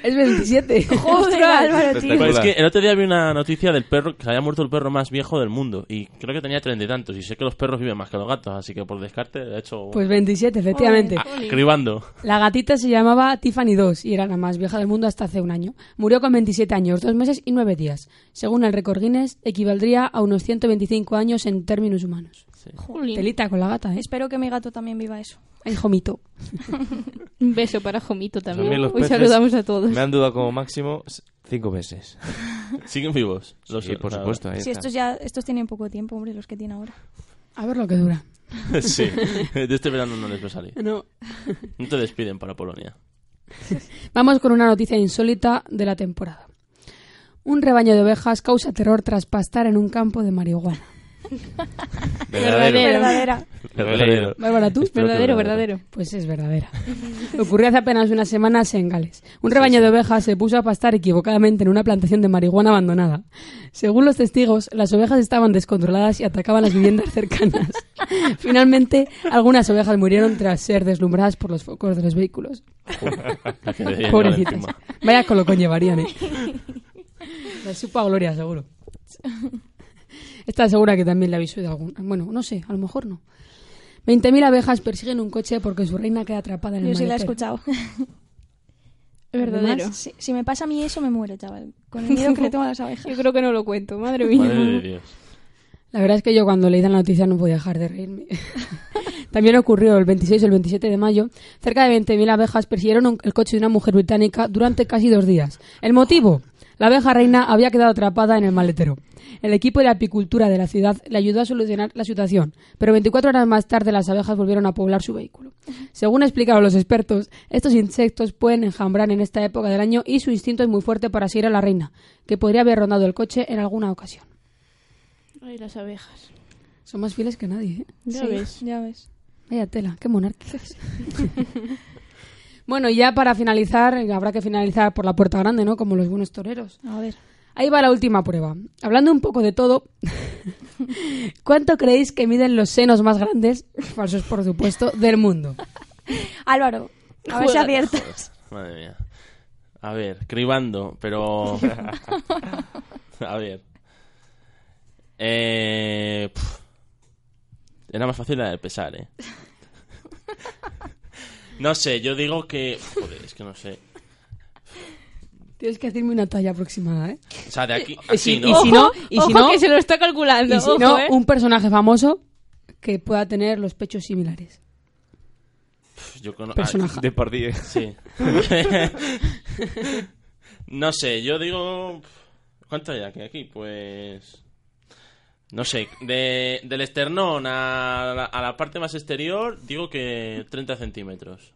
es 27. Joder, Álvaro, tío. Pues es que el otro día vi una noticia del perro que había muerto el perro más viejo del mundo y creo que tenía treinta y tantos y sé que los perros viven más que los gatos, así que por descarte he hecho Pues 27, efectivamente. Ah, cribando. La gatita se llamaba Tiffany 2 y era la más vieja del mundo hasta hace un año. Murió con 27 años, 2 meses y 9 días. Según el récord Guinness, equivaldría a unos 125 años en términos humanos. Jolín. Telita con la gata, ¿eh? Espero que mi gato también viva eso. Ay, jomito. Un beso para Jomito mí también. los Hoy saludamos a todos. Me han dudado como máximo cinco meses. ¿Siguen vivos? Los- Sí, por supuesto. ahí está. estos ya estos tienen poco tiempo, hombre, los que tiene ahora. A ver lo que dura. sí, de este verano no les va a salir. No. No te despiden para Polonia. Vamos con una noticia insólita de la temporada. Un rebaño de ovejas causa terror tras pastar en un campo de marihuana. Verdadero. Verdadera. Verdadero. Bárbara, ¿tú? Verdadero, verdadero. Pues es verdadera. Ocurrió hace apenas unas semanas en Gales. Un rebaño de ovejas se puso a pastar equivocadamente en una plantación de marihuana abandonada. Según los testigos, las ovejas estaban descontroladas y atacaban las viviendas cercanas. Finalmente, algunas ovejas murieron tras ser deslumbradas por los focos de los vehículos. Pobrecitas. Vaya colocón llevarían, ¿eh? La supa Gloria, seguro. Esta segura que también la habéis oído algún. Bueno, no sé, a lo mejor no. 20.000 abejas persiguen un coche porque su reina queda atrapada en el Yo sí la he escuchado. Verdadero. Si, si me pasa a mí eso, me muero, chaval. Con el miedo que le tengo a las abejas. Yo creo que no lo cuento, madre mía. Madre de Dios. La verdad es que yo cuando leí la noticia no podía dejar de reírme. También ocurrió el 26 o el 27 de mayo. Cerca de 20.000 abejas persiguieron un- el coche de una mujer británica durante casi dos días. ¿El motivo? La abeja reina había quedado atrapada en el maletero. El equipo de apicultura de la ciudad le ayudó a solucionar la situación, pero 24 horas más tarde las abejas volvieron a poblar su vehículo. Según explicaron los expertos, estos insectos pueden enjambrar en esta época del año y su instinto es muy fuerte para seguir a la reina, que podría haber rondado el coche en alguna ocasión. Ay, las abejas. Son más fieles que nadie, ¿eh? Ya Sí, ves. Ya ves. Vaya tela, qué monárquicas. bueno, y ya para finalizar, habrá que finalizar por la puerta grande, ¿no? Como los buenos toreros. A ver. Ahí va la última prueba. Hablando un poco de todo, ¿cuánto creéis que miden los senos más grandes, falsos por supuesto, del mundo? Álvaro, a ver si Joder. aciertas. Madre mía. A ver, cribando, pero... a ver. Eh... Era más fácil la de pesar, ¿eh? No sé, yo digo que... Joder, es que no sé. Tienes que decirme una talla aproximada, ¿eh? O sea, de aquí... Y si, Así, ¿no? y si no, y si ojo no, que se lo está calculando. y si ojo, no, ¿eh? un personaje famoso que pueda tener los pechos similares. Yo cono- Personaje. ah, De por diez. Sí. no sé, yo digo... ¿Cuánto hay aquí? Pues... No sé, de, del esternón a la, a la parte más exterior, digo que 30 centímetros.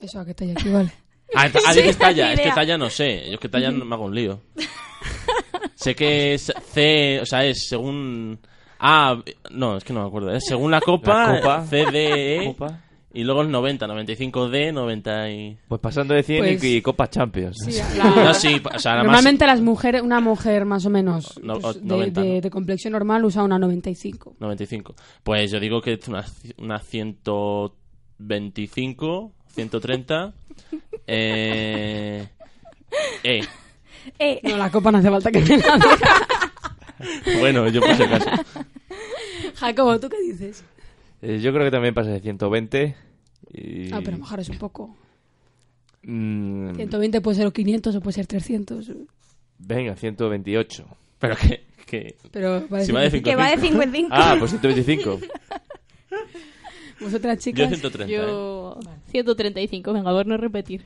¿Eso a qué talla equivale? Ah, ah, Sí, dices talla, es que talla no sé, yo es que talla no me hago un lío. sé que es C, o sea, es según... Ah, no, es que no me acuerdo, es según la copa, La copa. C, D, E, Copa. Y luego el 90, 95 D, 90 y... Pues pasando de 100 y- Pues- y, Copa Champions. Sí, No, sí, o sea, la más- Normalmente las mujeres, una mujer más o menos No, pues, o- de, 90, de- ¿no? de complexión normal usa una 95. 95. Pues yo digo que es una, una 125, 130. Eh, eh. Eh. No, la copa no hace falta que me la diga. Bueno, yo por si acaso. Jacobo, ¿tú qué dices? Eh, yo creo que también pasa de 120. Y... Ah, pero mejor es un poco. Mm, 120 puede ser o 500 o puede ser 300. Venga, 128. Pero que... que... Pero va de Si va de 5 Que va de 5 en 5. Ah, pues 125. Vosotras, chicas. Yo 130. ¿eh? Yo 135, venga, a ver no repetir.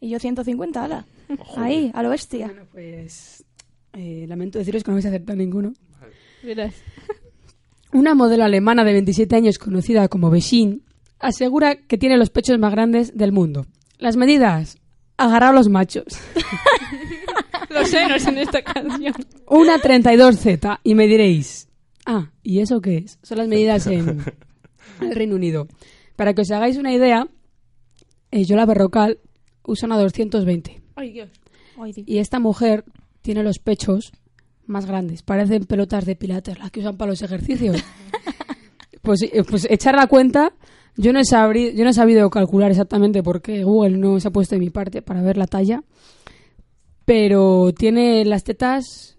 Y yo 150, ala. Ahí, a lo bestia. Bueno, pues eh, lamento deciros que no vais a acertar ninguno. Verás. Una modelo alemana de 27 años conocida como Beshin asegura que tiene los pechos más grandes del mundo. Las medidas, agarrar a los machos. Los senos en esta canción. Una 32Z y me diréis, ah, ¿y eso qué es? Son las medidas en el Reino Unido. Para que os hagáis una idea, eh, Yola Berrocal usa una 220 Ay, Dios. Ay, Dios. y esta mujer tiene los pechos más grandes, parecen pelotas de pilates, las que usan para los ejercicios. pues, eh, pues echar la cuenta, yo no, he sabri- yo no he sabido calcular exactamente porque Google no se ha puesto de mi parte para ver la talla, pero tiene las tetas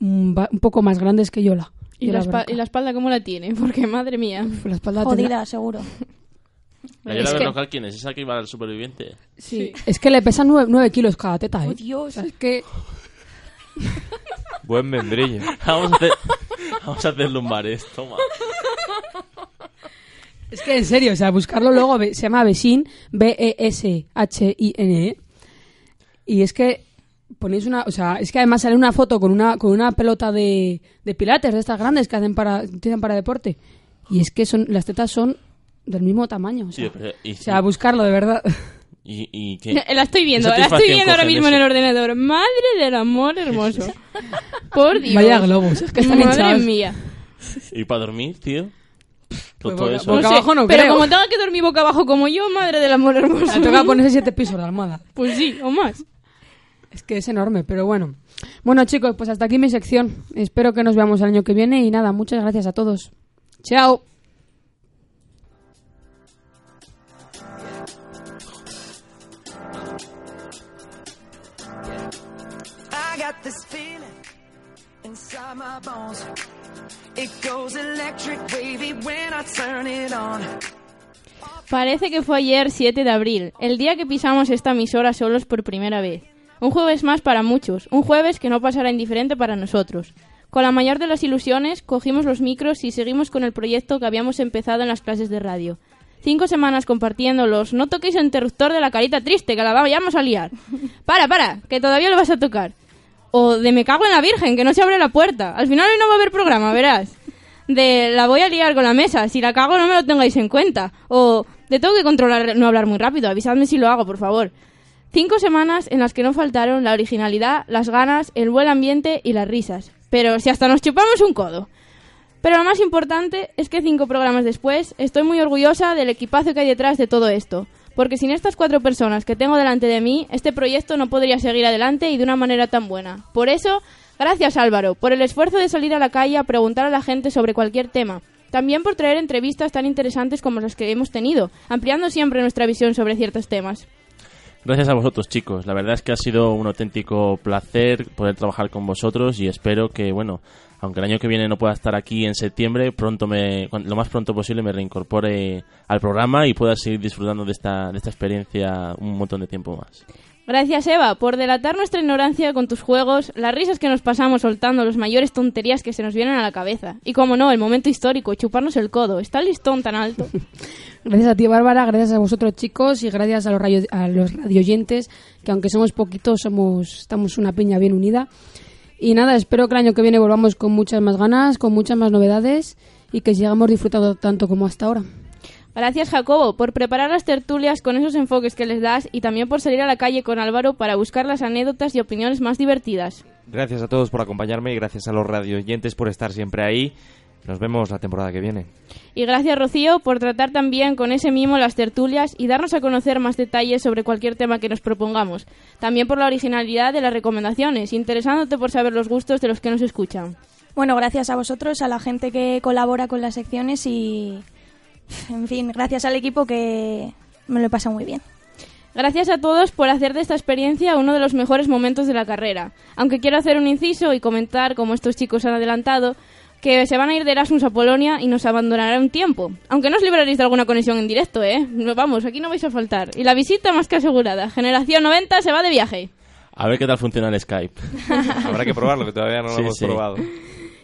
un, ba- un poco más grandes que Yola. ¿Y Yola la, Berrocal. ¿Y la espalda cómo la tiene? Porque madre mía. la espalda Jodida, tendrá- seguro. ¿La Es Yola que- Berrocal quién es? ¿Esa que iba al superviviente? Sí. Es que le pesan 9, kilos cada teta, ¿eh? Oh, Dios. O sea, es que... Buen membrillo. Vamos a hacer, vamos a hacer lumbares, toma. Es que en serio, o sea, buscarlo luego se llama Besin, B-E-S-H-I-N-E. E. Y es que ponéis una, o sea, es que además sale una foto con una con una pelota de, de pilates de estas grandes que hacen para utilizan para deporte. Y es que son las tetas son del mismo tamaño, o sea, Sí, pero- y- o sea, buscarlo de verdad. ¿Y, y qué? La estoy viendo, ¿Qué la estoy viendo ahora mismo en el ordenador. Madre del amor hermoso. Por Dios. Vaya globos, es que están Madre hinchados. mía. ¿Y para dormir, tío? Pues Todo boca- eso. boca No sé, abajo no pero creo. como tenga que dormir boca abajo como yo, madre del amor hermoso. Le toca ponerse siete pisos de almohada. Pues sí, o más. Es que es enorme, pero bueno. Bueno, chicos, pues hasta aquí mi sección. Espero que nos veamos el año que viene y nada, muchas gracias a todos. Chao. My bones. It goes electric wavy when I turn it on. Parece que fue ayer 7 de abril, el día que pisamos esta emisora solos por primera vez. Un jueves más para muchos, un jueves que no pasará indiferente para nosotros. Con la mayor de las ilusiones, cogimos los micros y seguimos con el proyecto que habíamos empezado en las clases de radio. Cinco semanas compartiéndolos. No toquéis el interruptor de la carita triste, que la vamos a liar. Para, para, que todavía lo vas a tocar. O de me cago en la virgen, que no se abre la puerta. Al final hoy no va a haber programa, verás. De la voy a liar con la mesa, si la cago no me lo tengáis en cuenta. O de tengo que controlar no hablar muy rápido, avisadme si lo hago, por favor. Cinco semanas en las que no faltaron la originalidad, las ganas, el buen ambiente y las risas. Pero si hasta nos chupamos un codo. Pero lo más importante es que cinco programas después estoy muy orgullosa del equipazo que hay detrás de todo esto. Porque sin estas cuatro personas que tengo delante de mí, este proyecto no podría seguir adelante y de una manera tan buena. Por eso, gracias Álvaro, por el esfuerzo de salir a la calle a preguntar a la gente sobre cualquier tema. También por traer entrevistas tan interesantes como las que hemos tenido, ampliando siempre nuestra visión sobre ciertos temas. Gracias a vosotros, chicos. La verdad es que ha sido un auténtico placer poder trabajar con vosotros y espero que, bueno, aunque el año que viene no pueda estar aquí en septiembre, pronto me, lo más pronto posible me reincorpore al programa y pueda seguir disfrutando de esta, de esta experiencia un montón de tiempo más. Gracias Eva por delatar nuestra ignorancia con tus juegos, las risas que nos pasamos soltando las mayores tonterías que se nos vienen a la cabeza. Y como no, el momento histórico, chuparnos el codo. Está listón tan alto. Gracias a ti, Bárbara, gracias a vosotros, chicos, y gracias a los, radio, a radioyentes, que aunque somos poquitos, somos, estamos una peña bien unida. Y nada, espero que el año que viene volvamos con muchas más ganas, con muchas más novedades y que sigamos disfrutando tanto como hasta ahora. Gracias Jacobo por preparar las tertulias con esos enfoques que les das y también por salir a la calle con Álvaro para buscar las anécdotas y opiniones más divertidas. Gracias a todos por acompañarme y gracias a los radioyentes por estar siempre ahí. Nos vemos la temporada que viene. Y gracias Rocío por tratar también con ese mimo las tertulias y darnos a conocer más detalles sobre cualquier tema que nos propongamos. También por la originalidad de las recomendaciones, interesándote por saber los gustos de los que nos escuchan. Bueno, gracias a vosotros, a la gente que colabora con las secciones y, en fin, gracias al equipo que me lo he pasado muy bien. Gracias a todos por hacer de esta experiencia uno de los mejores momentos de la carrera. Aunque quiero hacer un inciso y comentar, como estos chicos han adelantado, que se van a ir de Erasmus a Polonia y nos abandonarán un tiempo. Aunque no os libraréis de alguna conexión en directo, ¿eh? Vamos, aquí no vais a faltar. Y la visita más que asegurada. Generación 90 se va de viaje. A ver qué tal funciona el Skype. Habrá que probarlo, que todavía no lo Sí, hemos sí. probado.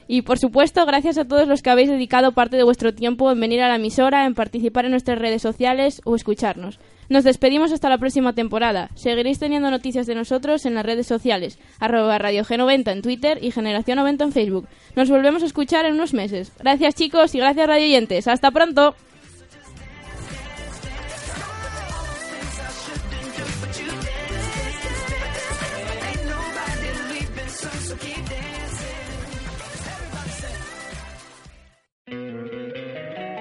Y por supuesto, gracias a todos los que habéis dedicado parte de vuestro tiempo en venir a la emisora, en participar en nuestras redes sociales o escucharnos. Nos despedimos hasta la próxima temporada. Seguiréis teniendo noticias de nosotros en las redes sociales, arroba Radio G90 en Twitter y Generación 90 en Facebook. Nos volvemos a escuchar en unos meses. Gracias chicos y gracias radioyentes. ¡Hasta pronto!